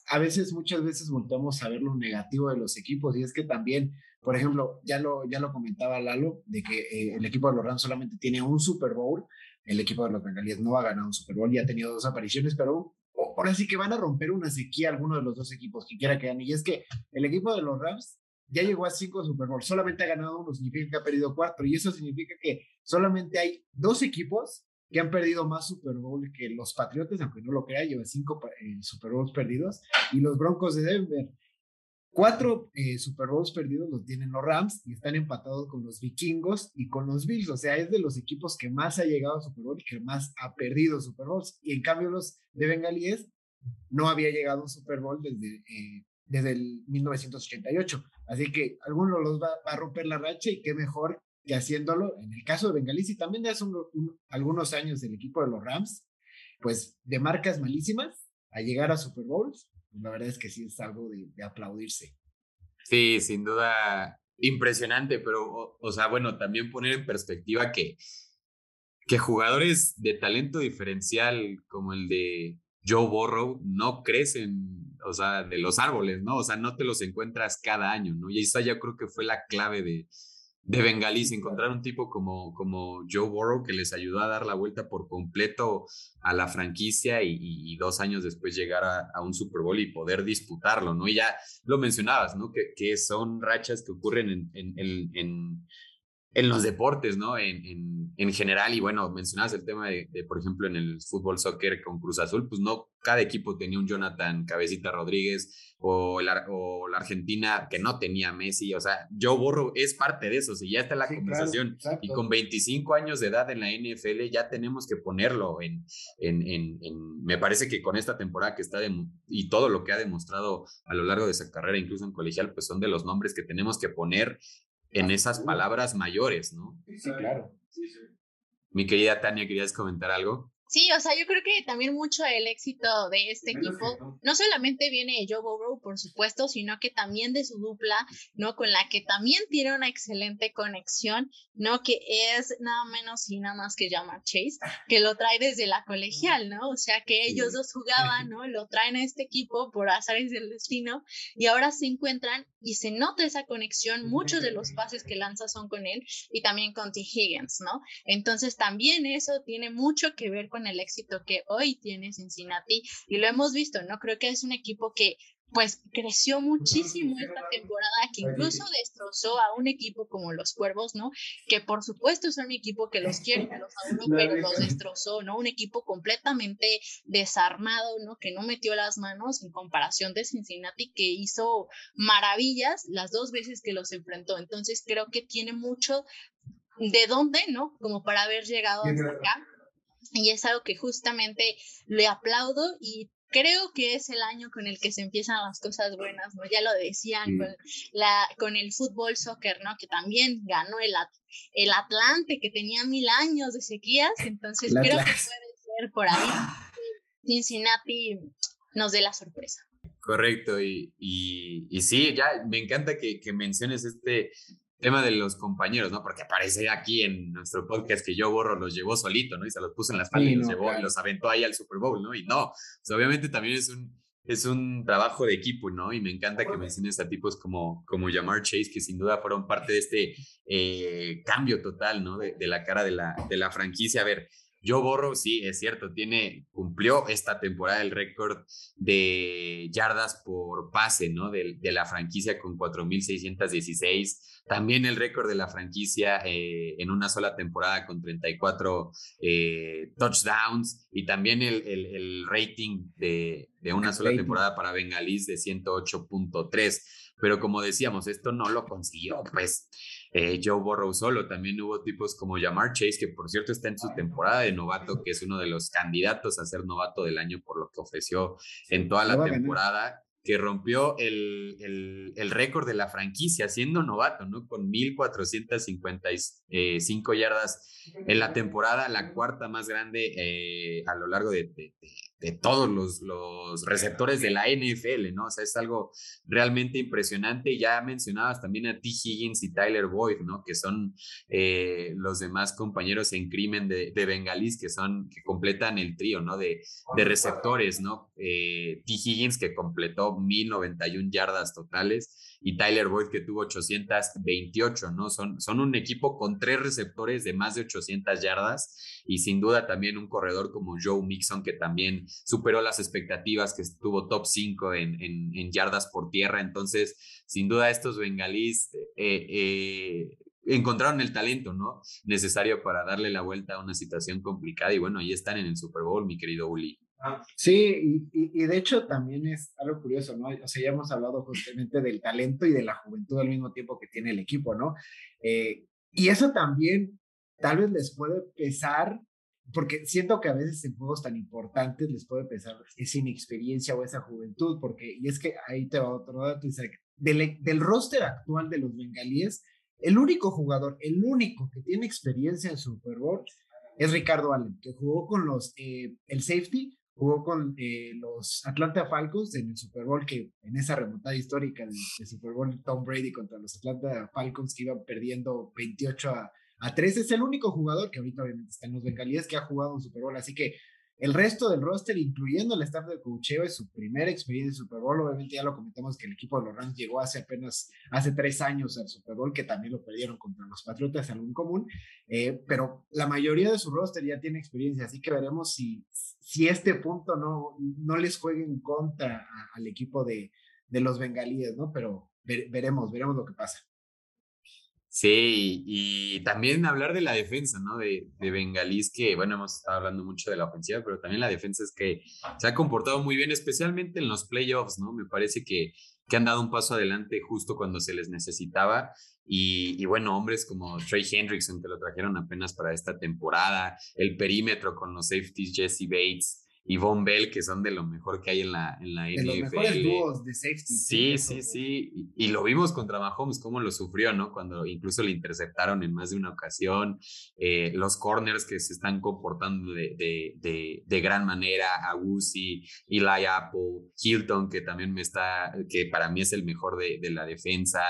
a veces, muchas veces volvemos a ver lo negativo de los equipos y es que también, por ejemplo, ya lo, ya lo comentaba Lalo, de que eh, el equipo de los Rams solamente tiene un Super Bowl, el equipo de los Bengalíes no ha ganado un Super Bowl y ha tenido dos apariciones, pero ahora sí que van a romper una sequía alguno de los dos equipos que quiera que gane. Y es que el equipo de los Rams ya llegó a cinco Super Bowl, solamente ha ganado uno, significa que ha perdido cuatro, y eso significa que solamente hay dos equipos que han perdido más Super Bowl que los Patriotas, aunque no lo crea, llevan cinco eh, Super Bowls perdidos, y los Broncos de Denver. Cuatro eh, Super Bowls perdidos los tienen los Rams y están empatados con los Vikingos y con los Bills. O sea, es de los equipos que más ha llegado a Super Bowl y que más ha perdido Super Bowls. Y en cambio, los de Bengalíes no había llegado a un Super Bowl desde eh, desde el 1988. Así que alguno los va, a romper la racha y qué mejor que haciéndolo en el caso de Bengalis y también de hace algunos años del equipo de los Rams, pues de marcas malísimas a llegar a Super Bowls, la verdad es que sí es algo de, aplaudirse. Sí, sin duda impresionante, pero, o, sea, bueno, también poner en perspectiva que, que jugadores de talento diferencial como el de Joe Burrow no crecen o sea, de los árboles, ¿no? O sea, no te los encuentras cada año, ¿no? Y esa yo creo que fue la clave de, de Bengalís, encontrar un tipo como, como Joe Burrow que les ayudó a dar la vuelta por completo a la franquicia y, dos años después llegar a, un Super Bowl y poder disputarlo, ¿no? Y ya lo mencionabas, ¿no? Que, que son rachas que ocurren en, en, en en los deportes, ¿no? En, en, en, general, y bueno, mencionabas el tema de, por ejemplo, en el fútbol soccer con Cruz Azul, pues no, cada equipo tenía un Jonathan Cabecita Rodríguez o la, o la Argentina que no tenía Messi, o sea, Joe Borro es parte de eso, si ya está la conversación, y con 25 años de edad en la NFL ya tenemos que ponerlo en, en, en, me parece que con esta temporada que está de, y todo lo que ha demostrado a lo largo de esa carrera, incluso en colegial, pues son de los nombres que tenemos que poner en esas palabras mayores, ¿no? Sí, claro. Mi querida Tania, ¿querías comentar algo? Sí, o sea, yo creo que también mucho el éxito de este equipo no solamente viene de Joe Burrow, por supuesto, sino que también de su dupla, ¿no? Con la que también tiene una excelente conexión, ¿no? Que es nada menos y nada más que llama Chase, que lo trae desde la colegial, ¿no? O sea, que ellos dos jugaban, ¿no? Lo traen a este equipo por azares del destino y ahora se encuentran y se nota esa conexión, muchos de los pases que lanza son con él y también con T. Higgins, ¿no? Entonces también eso tiene mucho que ver con el éxito que hoy tiene Cincinnati y lo hemos visto, ¿no? Creo que es un equipo que pues creció muchísimo esta temporada, que incluso destrozó a un equipo como los Cuervos, ¿no? Que por supuesto es un equipo que los quiere, los adoro, pero los destrozó, ¿no? Un equipo completamente desarmado, ¿no? Que no metió las manos en comparación de Cincinnati, que hizo maravillas las dos veces que los enfrentó. Entonces creo que tiene mucho de dónde, ¿no? Como para haber llegado hasta acá y es algo que justamente le aplaudo y creo que es el año con el que se empiezan las cosas buenas, ¿no? Ya lo decían con, la, con el fútbol soccer, ¿no? Que también ganó el, el Atlante, que tenía mil años de sequías, entonces creo que puede ser por ahí Cincinnati nos dé la sorpresa. Correcto, y, y, y sí, ya me encanta que, que menciones este tema de los compañeros, ¿no? Porque aparece aquí en nuestro podcast que yo borro, los llevó solito, ¿no? Y se los puso en la espalda y los llevó y los aventó ahí al Super Bowl, ¿no? Y no, obviamente también es un, es un trabajo de equipo, ¿no? Y me encanta que menciones a tipos como, como Jamar Chase, que sin duda fueron parte de este eh, cambio total, ¿no? De, de, la cara de la, de la franquicia. A ver, Joe Burrow, sí, es cierto, tiene, cumplió esta temporada el récord de yardas por pase, ¿no? De, de la franquicia con 4.616. También el récord de la franquicia eh, en una sola temporada con 34 eh, touchdowns y también el, el, rating de, de una sola temporada para Bengalis de 108.3. Pero como decíamos, esto no lo consiguió, pues. Eh, Joe Burrow solo. También hubo tipos como Jamar Chase, que por cierto está en su temporada de novato, que es uno de los candidatos a ser novato del año por lo que ofreció en toda la temporada que rompió el, el, récord de la franquicia siendo novato, ¿no? Con 1.455 yardas en la temporada, la cuarta más grande eh, a lo largo de, de, de, todos los, los receptores de la NFL, ¿no? O sea, es algo realmente impresionante. Ya mencionabas también a T. Higgins y Tyler Boyd, ¿no? Que son eh, los demás compañeros en crimen de, de Bengalis que son, que completan el trío, ¿no? De, de receptores, ¿no? Eh, T. Higgins que completó 1091 yardas totales y Tyler Boyd que tuvo 828, ¿no? Son, son un equipo con tres receptores de más de 800 yardas y sin duda también un corredor como Joe Mixon que también superó las expectativas, que estuvo top 5 en, en, yardas por tierra. Entonces, sin duda estos bengalíes eh, eh, encontraron el talento, ¿no? Necesario para darle la vuelta a una situación complicada y bueno, ahí están en el Super Bowl, mi querido Uli. Sí, y, de hecho también es algo curioso, ¿no? O sea, ya hemos hablado justamente del talento y de la juventud al mismo tiempo que tiene el equipo, ¿no? Eh, y eso también tal vez les puede pesar, porque siento que a veces en juegos tan importantes les puede pesar esa inexperiencia o esa juventud, porque, y es que ahí te va otro dato, del, del roster actual de los bengalíes, el único jugador, el único que tiene experiencia en Super Bowl es Ricardo Allen, que jugó con los, eh, el safety, jugó con eh, los Atlanta Falcons en el Super Bowl, que en esa remontada histórica del, Super Bowl Tom Brady contra los Atlanta Falcons que iban perdiendo 28 a, a 3, es el único jugador que ahorita obviamente está en los Bengalíes que ha jugado un Super Bowl, así que el resto del roster, incluyendo el staff de cocheo, es su primera experiencia en Super Bowl. Obviamente ya lo comentamos que el equipo de los Rams llegó hace apenas, hace tres años al Super Bowl, que también lo perdieron contra los Patriotas, algo en común. Eh, pero la mayoría de su roster ya tiene experiencia, así que veremos si, si este punto no, no les juegue en contra al equipo de, de los bengalíes, ¿no? Pero veremos, veremos lo que pasa. Sí, y también hablar de la defensa, ¿no? De, de Bengalís, que, bueno, hemos estado hablando mucho de la ofensiva, pero también la defensa es que se ha comportado muy bien, especialmente en los playoffs, ¿no? Me parece que, que han dado un paso adelante justo cuando se les necesitaba. Y, y, bueno, hombres como Trey Hendrickson, que lo trajeron apenas para esta temporada, el perímetro con los safeties Jesse Bates, y Von Bell, que son de lo mejor que hay en la, en la de Los mejores dúos de safety. Sí, sí, sí. Y, lo vimos contra Mahomes, cómo lo sufrió, ¿no? Cuando incluso le interceptaron en más de una ocasión. Eh, los corners que se están comportando de, de, de, de gran manera. Agusi, Eli Apple, Hilton, que también me está, que para mí es el mejor de, de la defensa.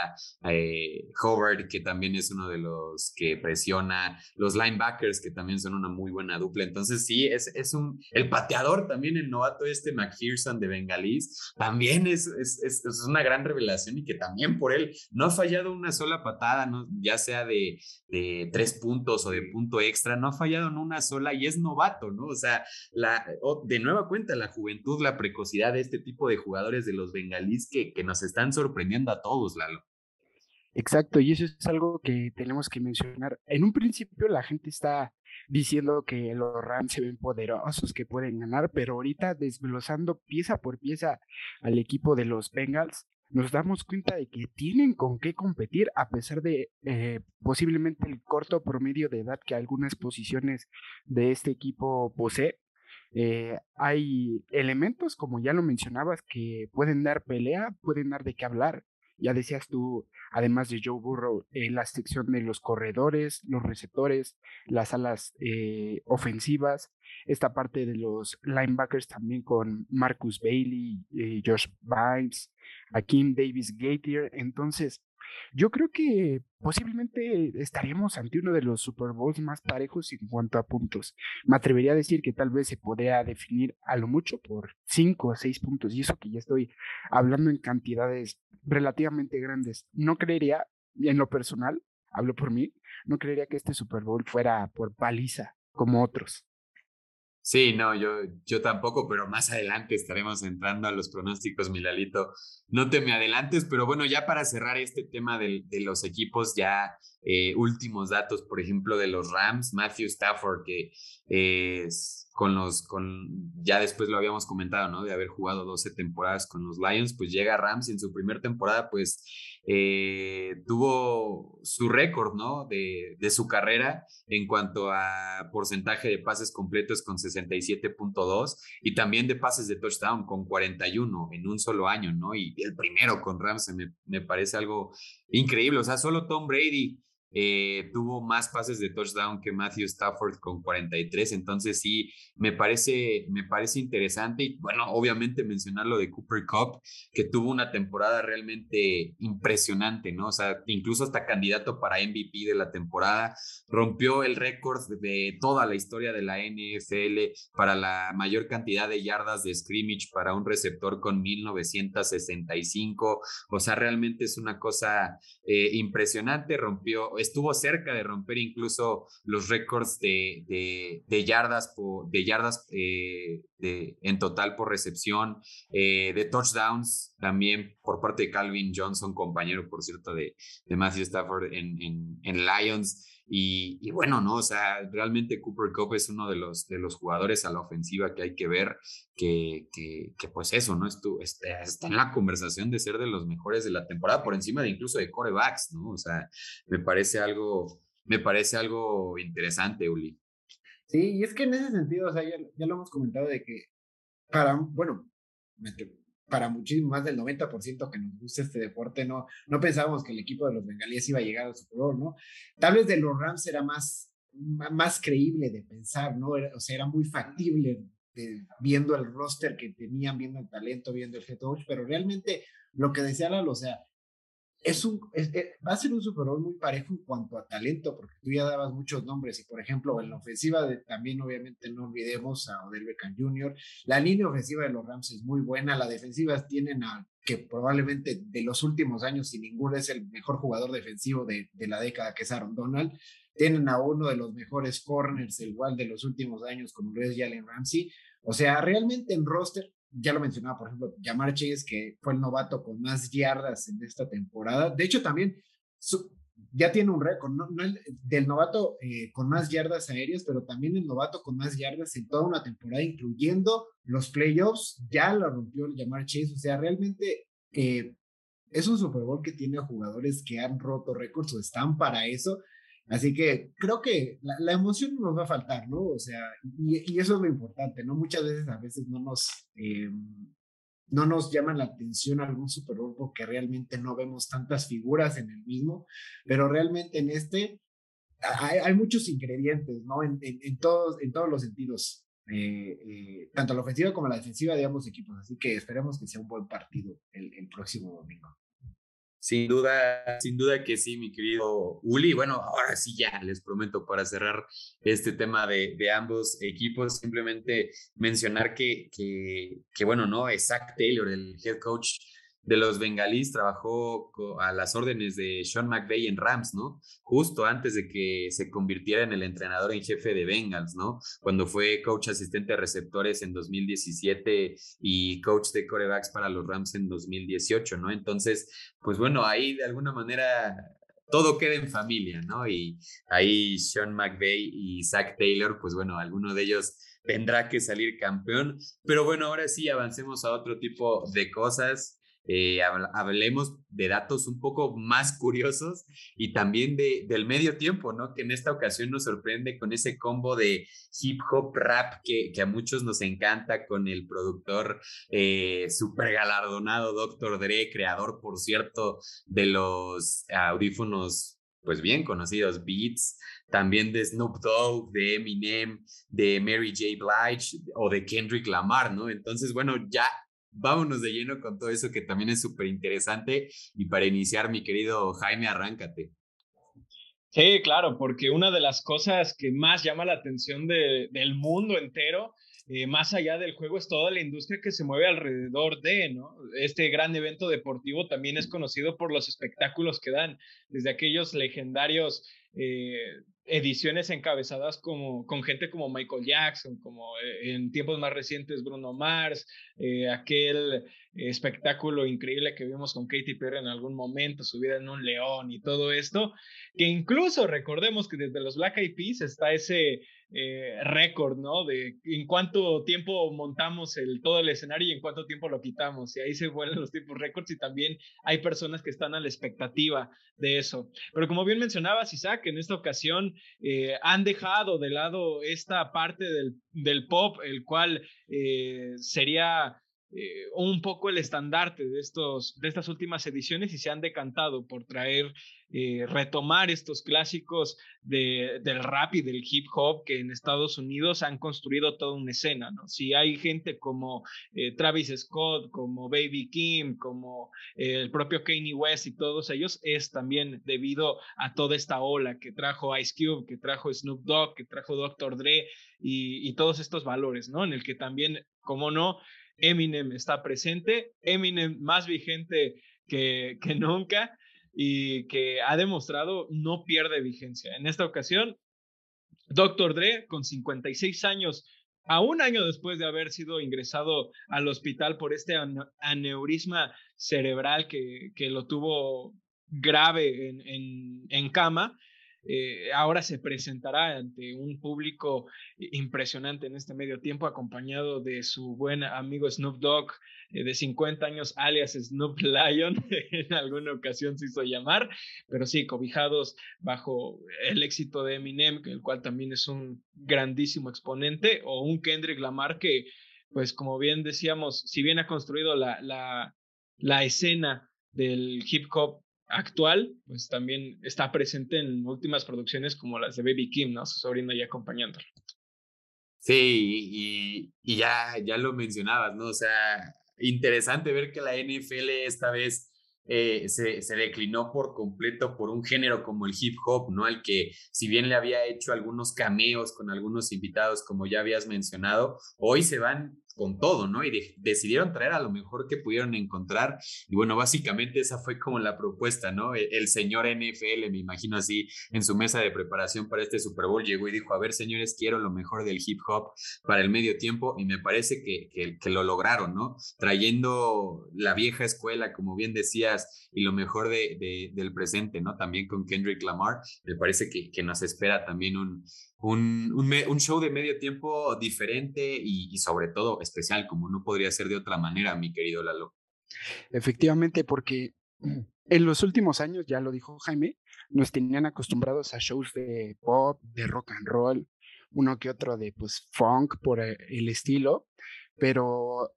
Eh, Howard, que también es uno de los que presiona. Los linebackers, que también son una muy buena dupla. Entonces, sí, es, es un. El pateador también el novato este McPherson de Bengalís, también es, es, es, una gran revelación y que también por él no ha fallado una sola patada, ¿no? ya sea de, de tres puntos o de punto extra, no ha fallado en una sola y es novato, ¿no? O sea, la, de nueva cuenta, la juventud, la precocidad de este tipo de jugadores de los bengalís que, que nos están sorprendiendo a todos, Lalo. Exacto, y eso es algo que tenemos que mencionar. En un principio la gente está diciendo que los Rams se ven poderosos, que pueden ganar, pero ahorita desglosando pieza por pieza al equipo de los Bengals, nos damos cuenta de que tienen con qué competir a pesar de eh, posiblemente el corto promedio de edad que algunas posiciones de este equipo posee. Eh, hay elementos, como ya lo mencionabas, que pueden dar pelea, pueden dar de qué hablar. Ya decías tú, además de Joe Burrow, eh, la sección de los corredores, los receptores, las alas eh, ofensivas, esta parte de los linebackers también con Marcus Bailey, eh, Josh Vines, Akeem Davis Gatier. Entonces, yo creo que posiblemente estaríamos ante uno de los Super Bowls más parejos en cuanto a puntos. Me atrevería a decir que tal vez se podría definir a lo mucho por 5 o 6 puntos, y eso que ya estoy hablando en cantidades relativamente grandes. No creería, en lo personal, hablo por mí, no creería que este Super Bowl fuera por paliza como otros. Sí, no, yo, yo tampoco, pero más adelante estaremos entrando a los pronósticos, Milalito. No te me adelantes, pero bueno, ya para cerrar este tema de, de los equipos, ya eh, últimos datos, por ejemplo, de los Rams, Matthew Stafford, que es con los, con, ya después lo habíamos comentado, ¿no? De haber jugado 12 temporadas con los Lions, pues llega Rams y en su primera temporada, pues eh, tuvo su récord, ¿no? De, de, su carrera en cuanto a porcentaje de pases completos con 67.2 y también de pases de touchdown con 41 en un solo año, ¿no? Y el primero con Rams me, me parece algo increíble, o sea, solo Tom Brady eh, tuvo más pases de touchdown que Matthew Stafford con 43, entonces sí, me parece, me parece interesante y bueno, obviamente mencionar lo de Cooper Cup, que tuvo una temporada realmente impresionante, ¿no? O sea, incluso hasta candidato para MVP de la temporada, rompió el récord de toda la historia de la NFL para la mayor cantidad de yardas de scrimmage para un receptor con 1965, o sea, realmente es una cosa eh, impresionante, rompió estuvo cerca de romper incluso los récords de, de, yardas, por, de yardas eh, de, en total por recepción, eh, de touchdowns también por parte de Calvin Johnson, compañero, por cierto, de, de Matthew Stafford en, en, en Lions. Y, bueno, ¿no? O sea, realmente Cooper Cup es uno de los, de los jugadores a la ofensiva que hay que ver, que, que, pues eso, ¿no? Estu, está, está, en la conversación de ser de los mejores de la temporada, por encima de incluso de corebacks, ¿no? O sea, me parece algo, me parece algo interesante, Uli. Sí, y es que en ese sentido, o sea, ya, ya lo hemos comentado de que para, bueno, para muchísimo más del 90% que nos gusta este deporte, no, no pensábamos que el equipo de los bengalíes iba a llegar al Super Bowl, ¿no? Tal vez de los Rams era más, más creíble de pensar, ¿no? o sea, era muy factible viendo el roster que tenían, viendo el talento, viendo el head coach, pero realmente lo que decía Lalo, o sea, es un, eh, va a ser un Super Bowl muy parejo en cuanto a talento, porque tú ya dabas muchos nombres y, por ejemplo, en la ofensiva también obviamente no olvidemos a Odell Beckham Jr., la línea ofensiva de los Rams es muy buena, la defensiva tienen a que probablemente de los últimos años, sin ninguno, es el mejor jugador defensivo de, de la década, que es Aaron Donald, tienen a uno de los mejores corners, igual de los últimos años, como lo es Jalen Ramsey, o sea, realmente en roster ya lo mencionaba, por ejemplo, Yamar Chase, que fue el novato con más yardas en esta temporada. De hecho, también ya tiene un récord, no, del novato eh, con más yardas aéreas, pero también el novato con más yardas en toda una temporada, incluyendo los playoffs, ya lo rompió el Yamar Chase. O sea, realmente eh, es un Super Bowl que tiene jugadores que han roto récords o están para eso. Así que creo que la, emoción nos va a faltar, ¿no? O sea, y, eso es lo importante, ¿no? Muchas veces a veces no nos, eh, no nos llaman la atención algún Super Bowl porque realmente no vemos tantas figuras en el mismo, pero realmente en este hay, hay muchos ingredientes, ¿no? En, en, todos, en todos los sentidos. Eh, eh, tanto la ofensiva como la defensiva de ambos equipos. Así que esperemos que sea un buen partido el próximo domingo. Sin duda, sin duda que sí, mi querido Uli. Bueno, ahora sí ya les prometo para cerrar este tema de, de ambos equipos, simplemente mencionar que, que, bueno, ¿no? Zach Taylor, el head coach de los bengalíes trabajó a las órdenes de Sean McVay en Rams, ¿no? Justo antes de que se convirtiera en el entrenador en jefe de Bengals, ¿no? Cuando fue coach asistente de receptores en 2017 y coach de corebacks para los Rams en 2018, ¿no? Entonces, pues bueno, ahí de alguna manera todo queda en familia, ¿no? Y ahí Sean McVay y Zach Taylor, pues bueno, alguno de ellos tendrá que salir campeón. Pero bueno, ahora sí avancemos a otro tipo de cosas. Eh, hablemos de datos un poco más curiosos y también de, del medio tiempo, ¿no? Que en esta ocasión nos sorprende con ese combo de hip hop rap que, a muchos nos encanta con el productor eh, super galardonado Dr. Dre, creador, por cierto, de los audífonos pues bien conocidos, Beats, también de Snoop Dogg, de Eminem, de Mary J. Blige o de Kendrick Lamar, ¿no? Entonces, bueno, ya vámonos de lleno con todo eso que también es súper interesante. Y para iniciar, mi querido Jaime, arráncate. Sí, claro, porque una de las cosas que más llama la atención de, del mundo entero eh, más allá del juego es toda la industria que se mueve alrededor de. Este gran evento deportivo también es conocido por los espectáculos que dan, desde aquellos legendarios eh, ediciones encabezadas como, con gente como Michael Jackson, como eh, en tiempos más recientes Bruno Mars, aquel espectáculo increíble que vimos con Katy Perry en algún momento, subida en un león y todo esto, que incluso recordemos que desde los Black Eyed Peas está ese eh, récord, ¿no? De en cuánto tiempo montamos el, todo el escenario y en cuánto tiempo lo quitamos. Y ahí se vuelven los tiempos récords y también hay personas que están a la expectativa de eso. Pero como bien mencionabas, Isaac, en esta ocasión eh, han dejado de lado esta parte del, del pop, el cual eh, sería eh, un poco el estandarte de, estos, de estas últimas ediciones y se han decantado por traer, eh, retomar estos clásicos de, del rap y del hip hop que en Estados Unidos han construido toda una escena. ¿no? Si hay gente como eh, Travis Scott, como Baby Kim, como el propio Kanye West y todos ellos, es también debido a toda esta ola que trajo Ice Cube, que trajo Snoop Dogg, que trajo Dr. Dre y, y todos estos valores, ¿no? En el que también, como no, Eminem está presente, Eminem más vigente que, que nunca y que ha demostrado no pierde vigencia. En esta ocasión, Dr. Dre, con 56 años, a un año después de haber sido ingresado al hospital por este aneurisma cerebral que, que lo tuvo grave en, en, en cama, eh, ahora se presentará ante un público impresionante en este medio tiempo, acompañado de su buen amigo Snoop Dogg, eh, de 50 años, alias Snoop Lion, en alguna ocasión se hizo llamar, pero sí, cobijados bajo el éxito de Eminem, el cual también es un grandísimo exponente, o un Kendrick Lamar que, pues como bien decíamos, si bien ha construido la, la, la escena del hip hop actual, pues también está presente en últimas producciones como las de Baby Kim, ¿no? Su sobrino ya acompañándolo. Sí, y, ya, ya lo mencionabas, ¿no? O sea, interesante ver que la NFL esta vez eh, se, se, declinó por completo por un género como el hip hop, ¿no? Al que si bien le había hecho algunos cameos con algunos invitados, como ya habías mencionado, hoy se van con todo, ¿no? Y decidieron traer a lo mejor que pudieron encontrar. Y bueno, básicamente esa fue como la propuesta, ¿no? E-, el, señor NFL, me imagino así, en su mesa de preparación para este Super Bowl, llegó y dijo, a ver, señores, quiero lo mejor del hip hop para el medio tiempo. Y me parece que, que, lo lograron, ¿no? Trayendo la vieja escuela, como bien decías, y lo mejor de, del presente, ¿no? También con Kendrick Lamar. Me parece que, que nos espera también un, un, un, show de medio tiempo diferente y, sobre todo especial, como no podría ser de otra manera, mi querido Lalo. Efectivamente, porque en los últimos años, ya lo dijo Jaime, nos tenían acostumbrados a shows de pop, de rock and roll, uno que otro de pues funk por eh, el estilo, pero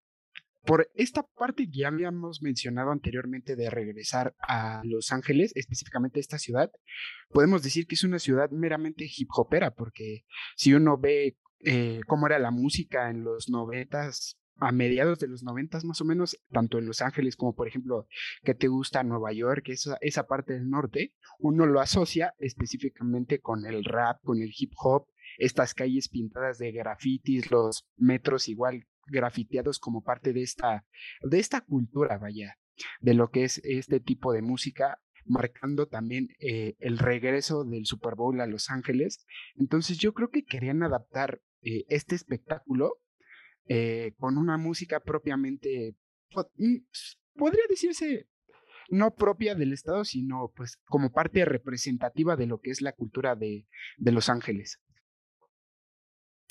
por esta parte que ya habíamos mencionado anteriormente de regresar a Los Ángeles, específicamente esta ciudad, podemos decir que es una ciudad meramente hip hopera, porque si uno ve eh, cómo era la música en los noventas, a mediados de los noventas más o menos, tanto en Los Ángeles como por ejemplo que te gusta Nueva York, esa, esa parte del norte, uno lo asocia específicamente con el rap, con el hip hop, estas calles pintadas de grafitis, los metros igual grafiteados como parte de esta, de esta cultura, vaya, de lo que es este tipo de música, marcando también eh, el regreso del Super Bowl a Los Ángeles. Entonces yo creo que querían adaptar eh, este espectáculo eh, con una música propiamente, mm, podría decirse, no propia del estado, sino pues como parte representativa de lo que es la cultura de, de Los Ángeles.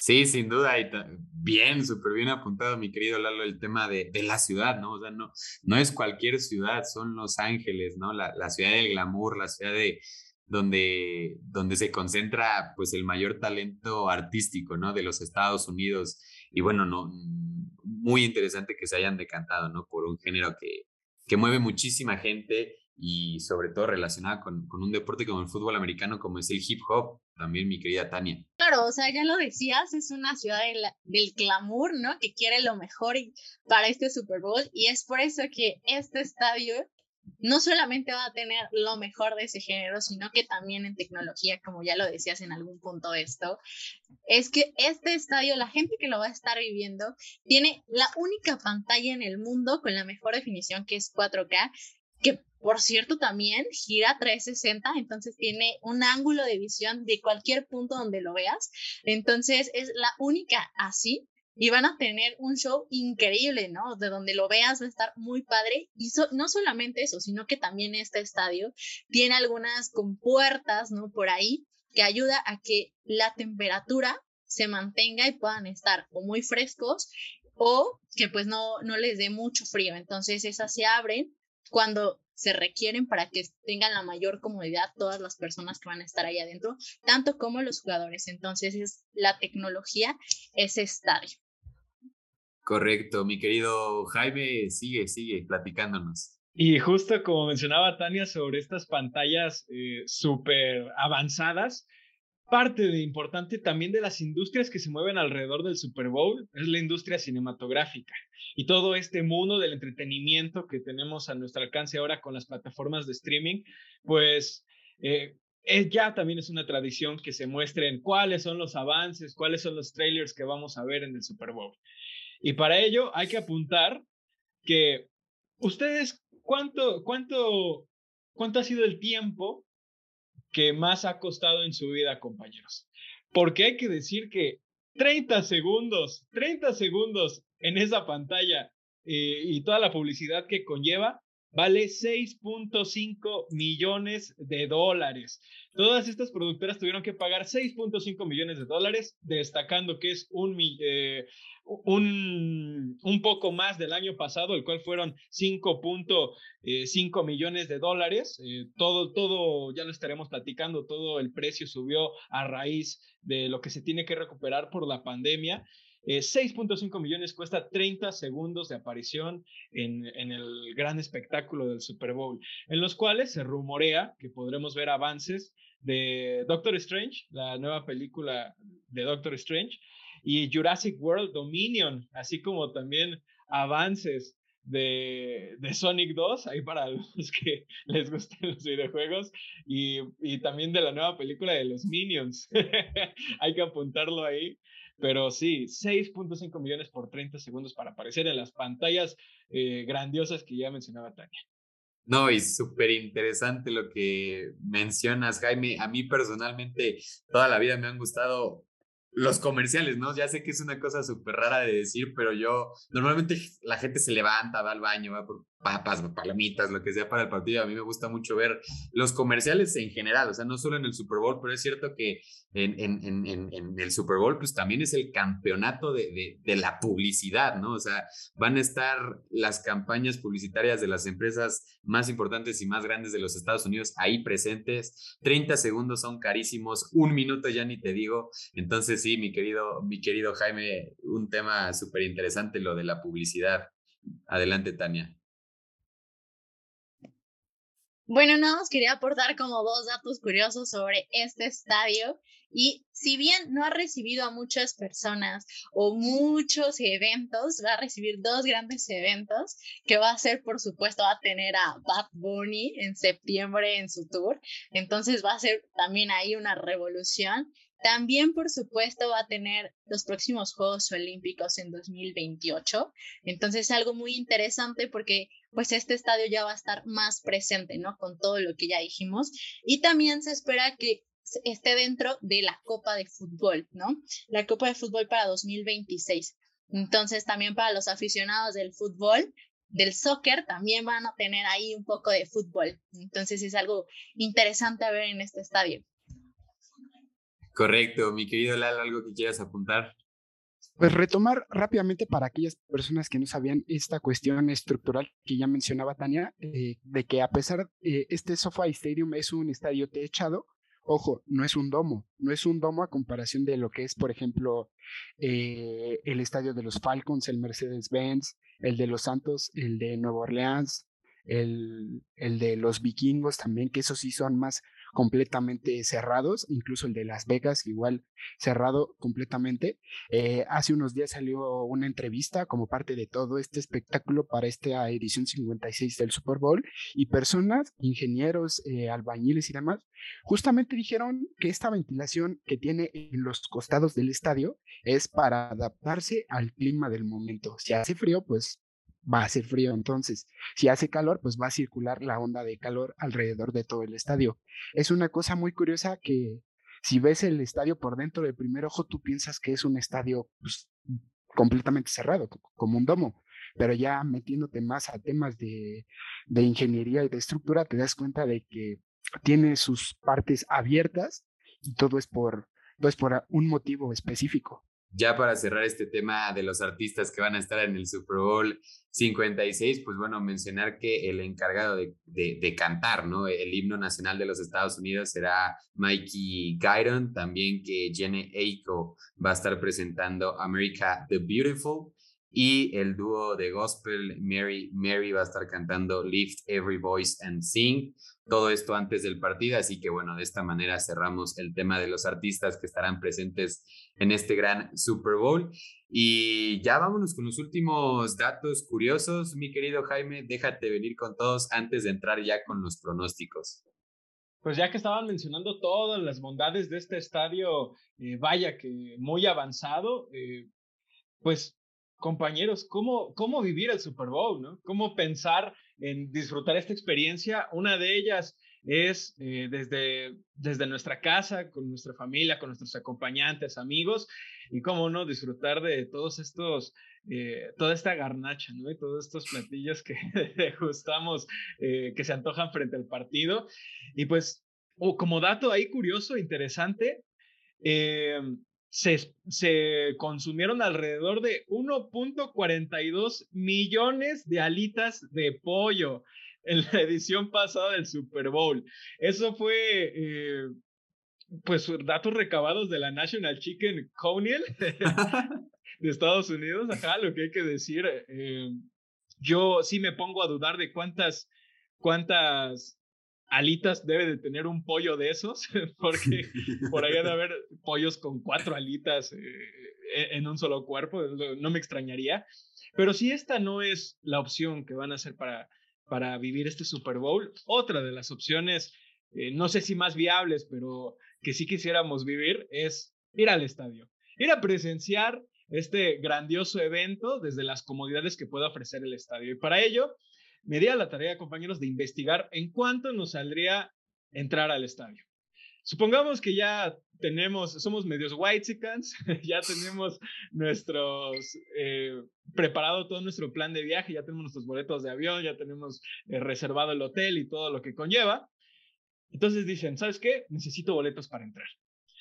Sí, sin duda, y bien, súper bien apuntado, mi querido Lalo, el tema de, de, la ciudad, ¿no? O sea, no, no es cualquier ciudad, son Los Ángeles, ¿no? La, la ciudad del glamour, la ciudad de donde, donde se concentra, pues, el mayor talento artístico, ¿no? De los Estados Unidos. Y bueno, no, muy interesante que se hayan decantado, ¿no? Por un género que, que mueve muchísima gente y sobre todo relacionada con, con, un deporte como el fútbol americano, como es el hip hop, también mi querida Tania. Claro, o sea, ya lo decías, es una ciudad del glamour, ¿no? Que quiere lo mejor para este Super Bowl y es por eso que este estadio no solamente va a tener lo mejor de ese género, sino que también en tecnología, como ya lo decías en algún punto esto, es que este estadio, la gente que lo va a estar viviendo, tiene la única pantalla en el mundo con la mejor definición que es 4K, que por cierto también gira 360, entonces tiene un ángulo de visión de cualquier punto donde lo veas, entonces es la única así y van a tener un show increíble, ¿no? De donde lo veas va a estar muy padre. Y no solamente eso, sino que también este estadio tiene algunas compuertas, ¿no? Por ahí que ayuda a que la temperatura se mantenga y puedan estar o muy frescos o que pues no, no les dé mucho frío. Entonces esas se abren cuando se requieren para que tengan la mayor comodidad todas las personas que van a estar ahí adentro, tanto como los jugadores. Entonces es la tecnología, ese estadio. Correcto, mi querido Jaime, sigue, sigue platicándonos. Y justo como mencionaba Tania sobre estas pantallas eh, súper avanzadas, parte importante también de las industrias que se mueven alrededor del Super Bowl es la industria cinematográfica y todo este mundo del entretenimiento que tenemos a nuestro alcance ahora con las plataformas de streaming, pues eh, ya también es una tradición que se muestren cuáles son los avances, cuáles son los trailers que vamos a ver en el Super Bowl. Y para ello hay que apuntar que ustedes, ¿cuánto, cuánto, cuánto ha sido el tiempo que más ha costado en su vida, compañeros? Porque hay que decir que 30 segundos, 30 segundos en esa pantalla eh, y toda la publicidad que conlleva vale 6.5 millones de dólares. Todas estas productoras tuvieron que pagar 6.5 millones de dólares, destacando que es un, eh, un, un, poco más del año pasado, el cual fueron 5.5 eh, millones de dólares. Eh, todo, todo, ya lo estaremos platicando, todo el precio subió a raíz de lo que se tiene que recuperar por la pandemia. 6.5 millones cuesta 30 segundos de aparición en, el gran espectáculo del Super Bowl, en los cuales se rumorea que podremos ver avances de Doctor Strange, la nueva película de Doctor Strange, y Jurassic World Dominion, así como también avances de, de, Sonic 2, ahí para los que les gusten los videojuegos, y, y también de la nueva película de los Minions. Hay que apuntarlo ahí. Pero sí, 6.5 millones por 30 segundos para aparecer en las pantallas eh, grandiosas que ya mencionaba Tania. No, y súper interesante lo que mencionas, Jaime. A mí personalmente toda la vida me han gustado los comerciales, ¿no? Ya sé que es una cosa súper rara de decir, pero yo, normalmente la gente se levanta, va al baño, va por papas, palomitas, lo que sea para el partido. A mí me gusta mucho ver los comerciales en general, o sea, no solo en el Super Bowl, pero es cierto que en, en, en, en el Super Bowl, pues también es el campeonato de, de, de, la publicidad, ¿no? O sea, van a estar las campañas publicitarias de las empresas más importantes y más grandes de los Estados Unidos ahí presentes. 30 segundos son carísimos, un minuto ya ni te digo. Entonces, sí, mi querido, mi querido Jaime, un tema súper interesante lo de la publicidad. Adelante, Tania. Bueno, nada más quería aportar como dos datos curiosos sobre este estadio. Y si bien no ha recibido a muchas personas o muchos eventos, va a recibir dos grandes eventos que va a ser, por supuesto, va a tener a Bad Bunny en septiembre en su tour. Entonces va a ser también ahí una revolución. También, por supuesto, va a tener los próximos Juegos Olímpicos en 2028. Entonces, algo muy interesante porque pues este estadio ya va a estar más presente, ¿no? Con todo lo que ya dijimos. Y también se espera que esté dentro de la Copa de Fútbol, ¿no? La Copa de Fútbol para 2026. Entonces, también para los aficionados del fútbol, del soccer, también van a tener ahí un poco de fútbol. Entonces, es algo interesante a ver en este estadio. Correcto, mi querido Lalo, ¿algo que quieras apuntar? Pues retomar rápidamente para aquellas personas que no sabían esta cuestión estructural que ya mencionaba Tania, eh, de que a pesar eh, este SoFi Stadium es un estadio techado, ojo, no es un domo, no es un domo a comparación de lo que es, por ejemplo, eh, el estadio de los Falcons, el Mercedes-Benz, el de los Santos, el de Nueva Orleans, el, el de los vikingos también, que esos sí son más completamente cerrados, incluso el de Las Vegas igual cerrado completamente. Eh, hace unos días salió una entrevista como parte de todo este espectáculo para esta edición 56 del Super Bowl y personas, ingenieros, eh, albañiles y demás, justamente dijeron que esta ventilación que tiene en los costados del estadio es para adaptarse al clima del momento. Si hace frío, pues va a ser frío. Entonces, si hace calor, pues va a circular la onda de calor alrededor de todo el estadio. Es una cosa muy curiosa que si ves el estadio por dentro de primer ojo, tú piensas que es un estadio pues, completamente cerrado, como un domo. Pero ya metiéndote más a temas de, de ingeniería y de estructura, te das cuenta de que tiene sus partes abiertas y todo es por, todo es por un motivo específico ya para cerrar este tema de los artistas que van a estar en el Super Bowl 56, pues bueno, mencionar que el encargado de, de, cantar, ¿no? El himno nacional de los Estados Unidos será Mikey Guyton, también que Jenny Aiko va a estar presentando America the Beautiful y el dúo de gospel Mary Mary va a estar cantando Lift Every Voice and Sing. Todo esto antes del partido, así que bueno, de esta manera cerramos el tema de los artistas que estarán presentes en este gran Super Bowl. Y ya vámonos con los últimos datos curiosos, mi querido Jaime, déjate venir con todos antes de entrar ya con los pronósticos. Pues ya que estaban mencionando todas las bondades de este estadio, eh, vaya que muy avanzado, eh, pues compañeros, ¿cómo, cómo vivir el Super Bowl, ¿no? ¿Cómo pensar en disfrutar esta experiencia? Una de ellas es eh, desde, desde nuestra casa, con nuestra familia, con nuestros acompañantes, amigos, y cómo no disfrutar de todos estos, eh, toda esta garnacha, ¿no? Y todos estos platillos que degustamos, eh, que se antojan frente al partido. Y pues, como dato ahí curioso, interesante, se, consumieron alrededor de 1.42 millones de alitas de pollo en la edición pasada del Super Bowl. Eso fue, eh, pues, datos recabados de la National Chicken Council de Estados Unidos. Ajá, lo que hay que decir. Eh, yo sí me pongo a dudar de cuántas, cuántas alitas debe de tener un pollo de esos, porque por ahí debe haber pollos con cuatro alitas eh, e, en un solo cuerpo, no me extrañaría. Pero si esta no es la opción que van a hacer para, para vivir este Super Bowl, otra de las opciones, eh, no sé si más viables, pero que sí quisiéramos vivir, es ir al estadio, ir a presenciar este grandioso evento desde las comodidades que puede ofrecer el estadio. Y para ello, me di a la tarea, compañeros, de investigar en cuánto nos saldría entrar al estadio. Supongamos que ya tenemos, somos medios white ya tenemos nuestros, eh, preparado todo nuestro plan de viaje, ya tenemos nuestros boletos de avión, ya tenemos eh, reservado el hotel y todo lo que conlleva. Entonces dicen, ¿sabes qué? Necesito boletos para entrar.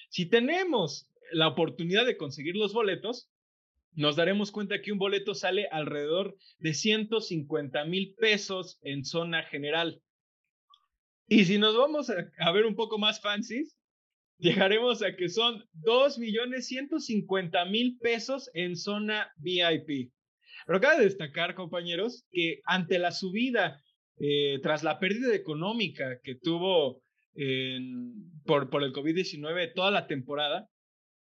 Si tenemos la oportunidad de conseguir los boletos, nos daremos cuenta que un boleto sale alrededor de 150 mil pesos en zona general. Y si nos vamos a, ver un poco más fancies, llegaremos a que son 2 millones 150 mil pesos en zona VIP. Pero cabe destacar, compañeros, que ante la subida, eh, tras la pérdida económica que tuvo por, por el COVID-19 toda la temporada,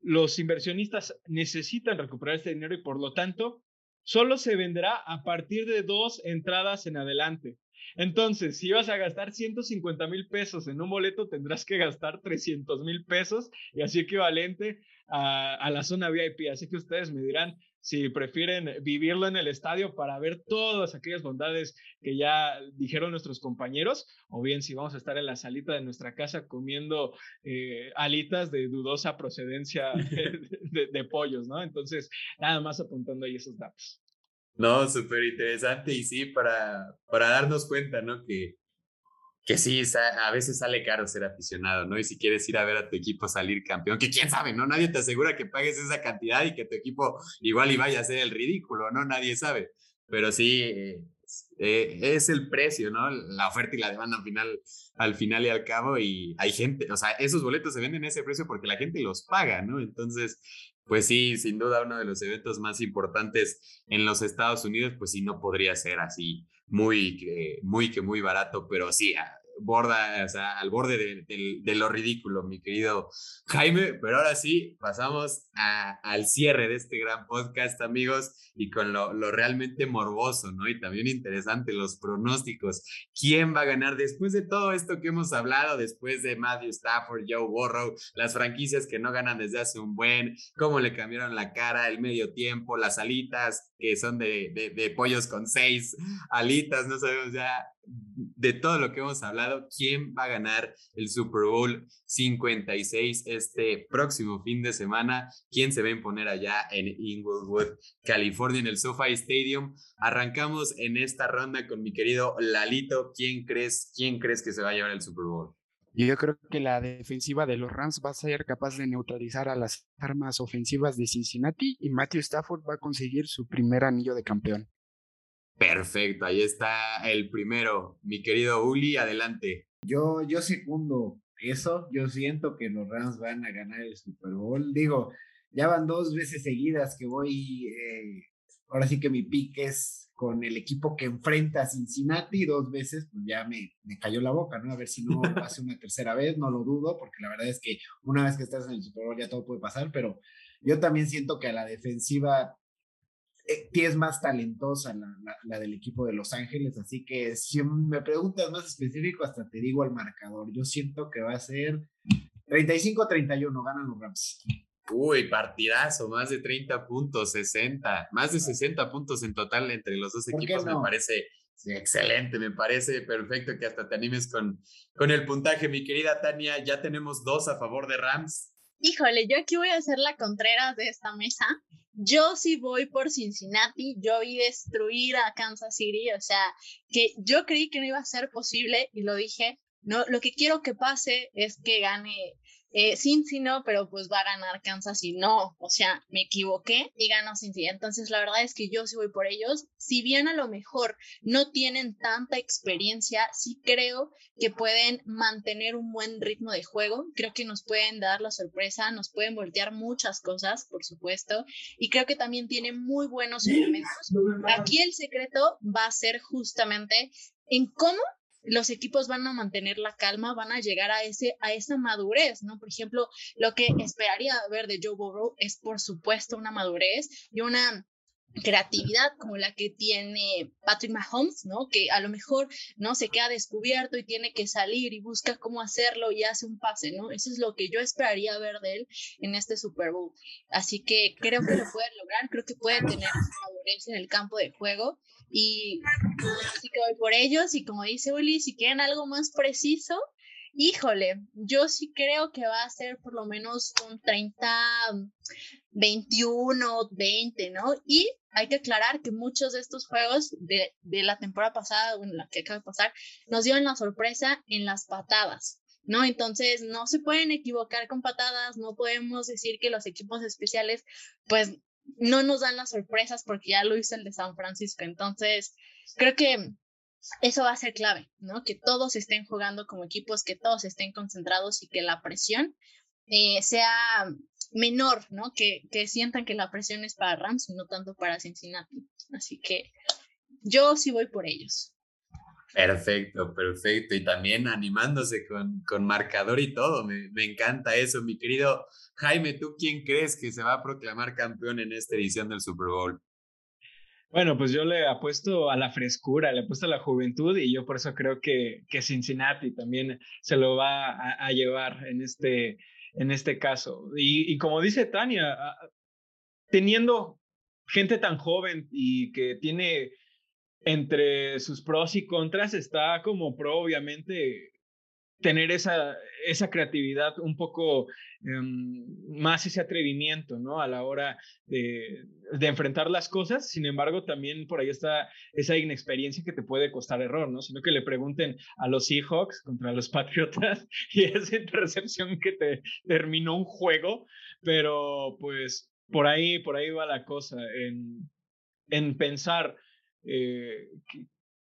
los inversionistas necesitan recuperar este dinero y por lo tanto solo se venderá a partir de dos entradas en adelante. Entonces, si vas a gastar 150 mil pesos en un boleto, tendrás que gastar 300 mil pesos y así equivalente a, a, la zona VIP. Así que ustedes me dirán si prefieren vivirlo en el estadio para ver todas aquellas bondades que ya dijeron nuestros compañeros, o bien si vamos a estar en la salita de nuestra casa comiendo eh, alitas de dudosa procedencia de, de, pollos, ¿no? Entonces, nada más apuntando ahí esos datos. No, súper interesante y sí, para, para darnos cuenta, ¿no? Que que sí, a veces sale caro ser aficionado, ¿no? Y si quieres ir a ver a tu equipo salir campeón, que quién sabe, ¿no? Nadie te asegura que pagues esa cantidad y que tu equipo igual y vaya a ser el ridículo, ¿no? Nadie sabe. Pero sí, eh, eh, es el precio, ¿no? La oferta y la demanda al final, al final y al cabo, y hay gente, o sea, esos boletos se venden a ese precio porque la gente los paga, ¿no? Entonces, pues sí, sin duda uno de los eventos más importantes en los Estados Unidos, pues sí, no podría ser así muy, muy que muy barato, pero sí, borda, o sea, al borde de, de, lo ridículo, mi querido Jaime. Pero ahora sí, pasamos a, al cierre de este gran podcast, amigos, y con lo, lo, realmente morboso, ¿no? Y también interesante, los pronósticos. ¿Quién va a ganar después de todo esto que hemos hablado, después de Matthew Stafford, Joe Burrow, las franquicias que no ganan desde hace un buen, cómo le cambiaron la cara, el medio tiempo, las alitas que son de, de, de pollos con seis alitas, no sabemos ya de todo lo que hemos hablado, quién va a ganar el Super Bowl 56 este próximo fin de semana, quién se va a imponer allá en Inglewood, California, en el SoFi Stadium. Arrancamos en esta ronda con mi querido Lalito. ¿Quién crees, quién crees que se va a llevar el Super Bowl? Yo creo que la defensiva de los Rams va a ser capaz de neutralizar a las armas ofensivas de Cincinnati y Matthew Stafford va a conseguir su primer anillo de campeón. Perfecto, ahí está el primero. Mi querido Uli, adelante. Yo, yo segundo eso. Yo siento que los Rams van a ganar el Super Bowl. Digo, ya van dos veces seguidas que voy. Eh, ahora sí que mi pick es con el equipo que enfrenta a Cincinnati. Dos veces, pues ya me, me cayó la boca, ¿no? A ver si no pase una tercera vez. No lo dudo, porque la verdad es que una vez que estás en el Super Bowl ya todo puede pasar. Pero yo también siento que a la defensiva eh, es más talentosa la, del equipo de Los Ángeles, así que si me preguntas más específico, hasta te digo el marcador. Yo siento que va a ser 35-31, ganan los Rams. Uy, partidazo, más de 30 puntos, 60, más de 60 puntos en total entre los dos equipos, me parece excelente, me parece perfecto que hasta te animes con, con el puntaje. Mi querida Tania, ya tenemos dos a favor de Rams. Híjole, yo aquí voy a hacer la Contreras de esta mesa. Yo sí voy por Cincinnati, yo vi destruir a Kansas City, o sea, que yo creí que no iba a ser posible y lo dije, no, lo que quiero que pase es que gane eh, Cincy no, pero pues va a ganar Kansas y no, o sea, me equivoqué y ganó Cincy. Entonces, la verdad es que yo sí voy por ellos. Si bien a lo mejor no tienen tanta experiencia, sí creo que pueden mantener un buen ritmo de juego. Creo que nos pueden dar la sorpresa, nos pueden voltear muchas cosas, por supuesto, y creo que también tienen muy buenos elementos. Aquí el secreto va a ser justamente en cómo los equipos van a mantener la calma, van a llegar a, ese, a esa madurez, ¿no? Por ejemplo, lo que esperaría ver de Joe Burrow es, por supuesto, una madurez y una creatividad como la que tiene Patrick Mahomes, ¿no? Que a lo mejor no se queda descubierto y tiene que salir y busca cómo hacerlo y hace un pase, ¿no? Eso es lo que yo esperaría ver de él en este Super Bowl. Así que creo que lo puede lograr, creo que puede tener madurez en el campo de juego y así que voy por ellos y como dice Uli, si quieren algo más preciso, híjole, yo sí creo que va a ser por lo menos un 30, 21, 20, ¿no? Y hay que aclarar que muchos de estos juegos de, de la temporada pasada, bueno, la que acaba de pasar, nos dieron la sorpresa en las patadas. ¿no? Entonces, no se pueden equivocar con patadas, no podemos decir que los equipos especiales, pues, no nos dan las sorpresas porque ya lo hizo el de San Francisco. Entonces, creo que eso va a ser clave, ¿no? Que todos estén jugando como equipos, que todos estén concentrados y que la presión eh, sea menor, ¿no? Que, que sientan que la presión es para Rams y no tanto para Cincinnati. Así que yo sí voy por ellos. Perfecto, perfecto. Y también animándose con, con marcador y todo. Me, me, encanta eso. Mi querido Jaime, ¿tú quién crees que se va a proclamar campeón en esta edición del Super Bowl? Bueno, pues yo le apuesto a la frescura, le apuesto a la juventud y yo por eso creo que, que Cincinnati también se lo va a, llevar en este, en este caso. Y, y como dice Tania, teniendo gente tan joven y que tiene entre sus pros y contras está como pro, obviamente, tener esa, esa creatividad, un poco em, más ese atrevimiento, ¿no? A la hora de, de, enfrentar las cosas. Sin embargo, también por ahí está esa inexperiencia que te puede costar error, ¿no? Sino que le pregunten a los Seahawks contra los Patriotas y esa intercepción que te terminó un juego, pero pues por ahí, por ahí va la cosa, en, en pensar eh,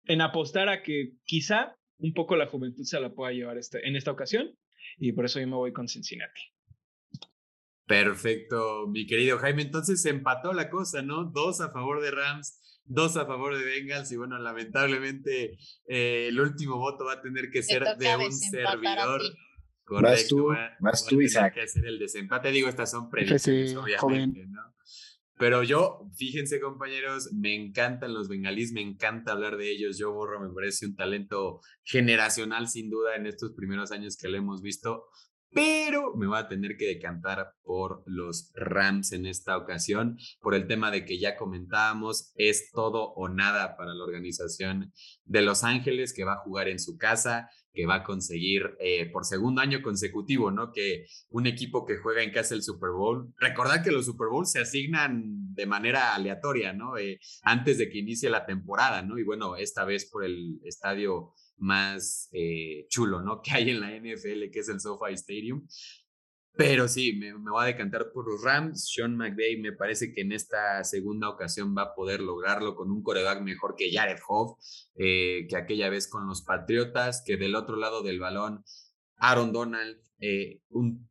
en apostar a que quizá un poco la juventud se la pueda llevar este, en esta ocasión y por eso yo me voy con Cincinnati. Perfecto, mi querido Jaime. Entonces se empató la cosa, ¿no? Dos a favor de Rams dos a favor de Bengals y bueno, lamentablemente eh, el último voto va a tener que ser de un servidor. Correcto. Más tú, Isaac. que hacer el desempate. Digo, estas son predicciones, obviamente, ¿no? Pero yo, fíjense compañeros, me encantan los bengalíes, me encanta hablar de ellos. Yo Borro me parece un talento generacional sin duda en estos primeros años que lo hemos visto pero me voy a tener que decantar por los Rams en esta ocasión, por el tema de que ya comentábamos, es todo o nada para la organización de Los Ángeles, que va a jugar en su casa, que va a conseguir eh, por segundo año consecutivo, ¿no? Que un equipo que juega en casa el Super Bowl, recordad que los Super Bowls se asignan de manera aleatoria, ¿no? Eh, antes de que inicie la temporada, ¿no? Y bueno, esta vez por el estadio más eh, chulo, ¿no? Que hay en la NFL, que es el SoFi Stadium. Pero sí, me, voy a decantar por los Rams. Sean McVay me parece que en esta segunda ocasión va a poder lograrlo con un coreback mejor que Jared Hoff, eh, que aquella vez con los Patriotas, que del otro lado del balón, Aaron Donald, eh, un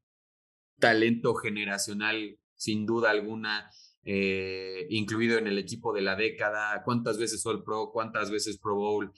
talento generacional sin duda alguna, eh, incluido en el equipo de la década, cuántas veces All Pro, cuántas veces Pro Bowl,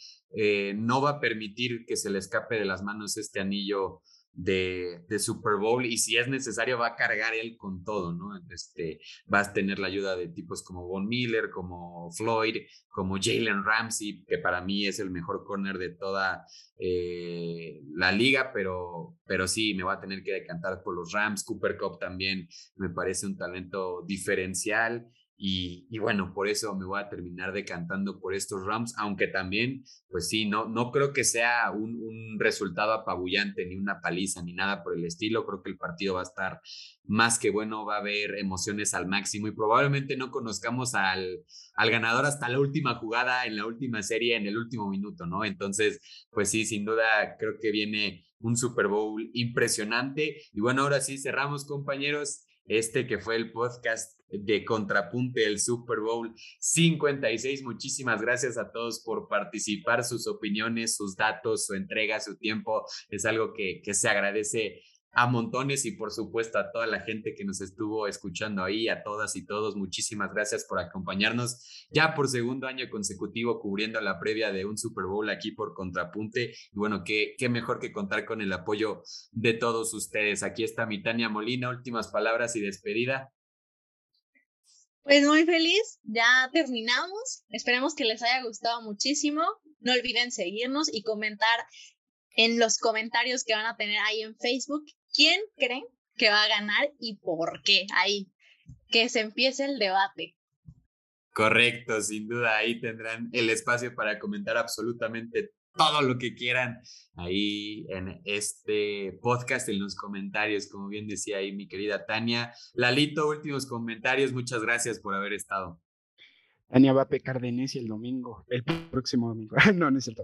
no va a permitir que se le escape de las manos este anillo de, Super Bowl y si es necesario va a cargar él con todo, ¿no? Este, vas a tener la ayuda de tipos como Von Miller, como Floyd, como Jalen Ramsey, que para mí es el mejor corner de toda eh, la liga, pero, pero sí, me va a tener que decantar por los Rams. Cooper Cup también me parece un talento diferencial. Y, bueno, por eso me voy a terminar decantando por estos Rams, aunque también, pues sí, no, no creo que sea un, un, resultado apabullante, ni una paliza, ni nada por el estilo. Creo que el partido va a estar más que bueno, va a haber emociones al máximo y probablemente no conozcamos al, al ganador hasta la última jugada, en la última serie, en el último minuto, ¿no? Entonces, pues sí, sin duda creo que viene un Super Bowl impresionante. Y bueno, ahora sí cerramos, compañeros este que fue el podcast de Contrapunte del Super Bowl 56. Muchísimas gracias a todos por participar, sus opiniones, sus datos, su entrega, su tiempo. Es algo que, que se agradece a montones y por supuesto a toda la gente que nos estuvo escuchando ahí, a todas y todos, muchísimas gracias por acompañarnos ya por segundo año consecutivo cubriendo la previa de un Super Bowl aquí por Contrapunte. Y bueno, qué, qué mejor que contar con el apoyo de todos ustedes. Aquí está mi Tania Molina, últimas palabras y despedida. Pues muy feliz, ya terminamos. Esperemos que les haya gustado muchísimo. No olviden seguirnos y comentar en los comentarios que van a tener ahí en Facebook quién creen que va a ganar y por qué. Ahí, que se empiece el debate. Correcto, sin duda, ahí tendrán el espacio para comentar absolutamente todo lo que quieran ahí en este podcast, en los comentarios, como bien decía ahí mi querida Tania. Lalito, últimos comentarios, muchas gracias por haber estado. Tania va a pecar de necia el domingo, el próximo domingo. no, no es cierto.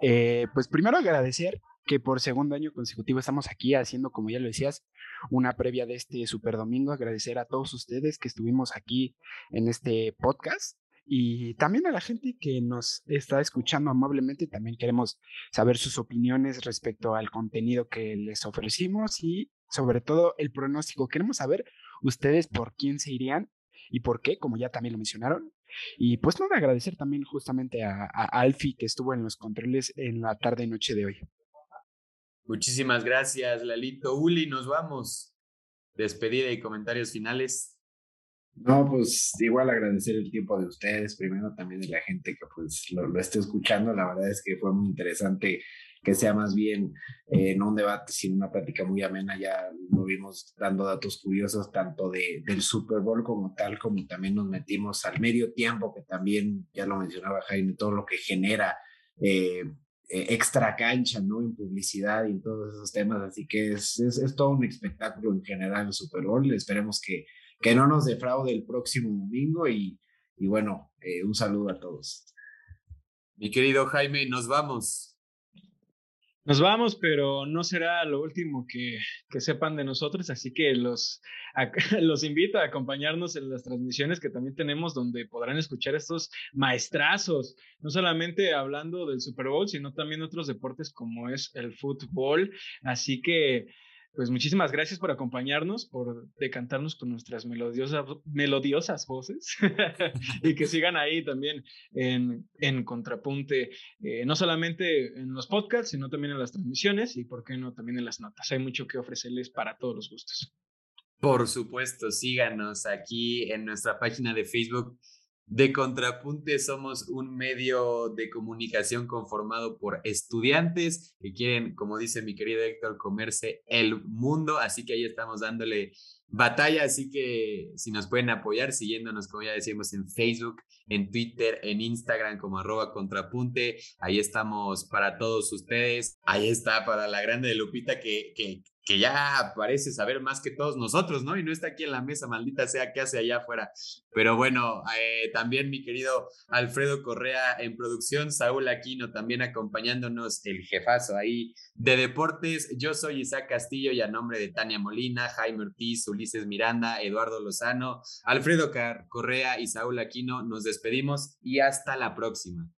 Eh, pues primero agradecer que por segundo año consecutivo estamos aquí haciendo, como ya lo decías, una previa de este super domingo. Agradecer a todos ustedes que estuvimos aquí en este podcast y también a la gente que nos está escuchando amablemente. También queremos saber sus opiniones respecto al contenido que les ofrecimos y sobre todo el pronóstico. Queremos saber ustedes por quién se irían y por qué, como ya también lo mencionaron. Y pues no agradecer también justamente a, a Alfie que estuvo en los controles en la tarde y noche de hoy. Muchísimas gracias, Lalito. Uli, nos vamos. Despedida y comentarios finales. No, pues igual agradecer el tiempo de ustedes, primero también de la gente que pues lo, lo esté escuchando. La verdad es que fue muy interesante que sea más bien eh, no un debate, sino una plática muy amena. Ya lo vimos dando datos curiosos tanto de, del Super Bowl como tal, como también nos metimos al medio tiempo, que también, ya lo mencionaba Jaime, todo lo que genera eh, extra cancha, ¿no? En publicidad y en todos esos temas. Así que es, es, es todo un espectáculo en general el Super Bowl. Esperemos que, que no nos defraude el próximo domingo y, y bueno, eh, un saludo a todos. Mi querido Jaime, nos vamos. Nos vamos, pero no será lo último que, que sepan de nosotros, así que los, los invito a acompañarnos en las transmisiones que también tenemos donde podrán escuchar estos maestrazos, no solamente hablando del Super Bowl, sino también otros deportes como es el fútbol. Así que pues muchísimas gracias por acompañarnos, por decantarnos con nuestras melodiosas, melodiosas voces y que sigan ahí también en, en Contrapunte, eh, no solamente en los podcasts, sino también en las transmisiones y, por qué no, también en las notas. Hay mucho que ofrecerles para todos los gustos. Por supuesto, síganos aquí en nuestra página de Facebook de Contrapunte somos un medio de comunicación conformado por estudiantes que quieren, como dice mi querido Héctor, comerse el mundo, así que ahí estamos dándole batalla, así que si nos pueden apoyar siguiéndonos, como ya decimos, en Facebook, en Twitter, en Instagram como arroba contrapunte, ahí estamos para todos ustedes, ahí está para la grande de Lupita que, que, que ya parece saber más que todos nosotros, ¿no? Y no está aquí en la mesa, maldita sea, ¿qué hace allá afuera? Pero bueno, eh, también mi querido Alfredo Correa en producción, Saúl Aquino también acompañándonos, el jefazo ahí de deportes. Yo soy Isaac Castillo y a nombre de Tania Molina, Jaime Ortiz, Ulises Miranda, Eduardo Lozano, Alfredo Correa y Saúl Aquino, nos despedimos y hasta la próxima.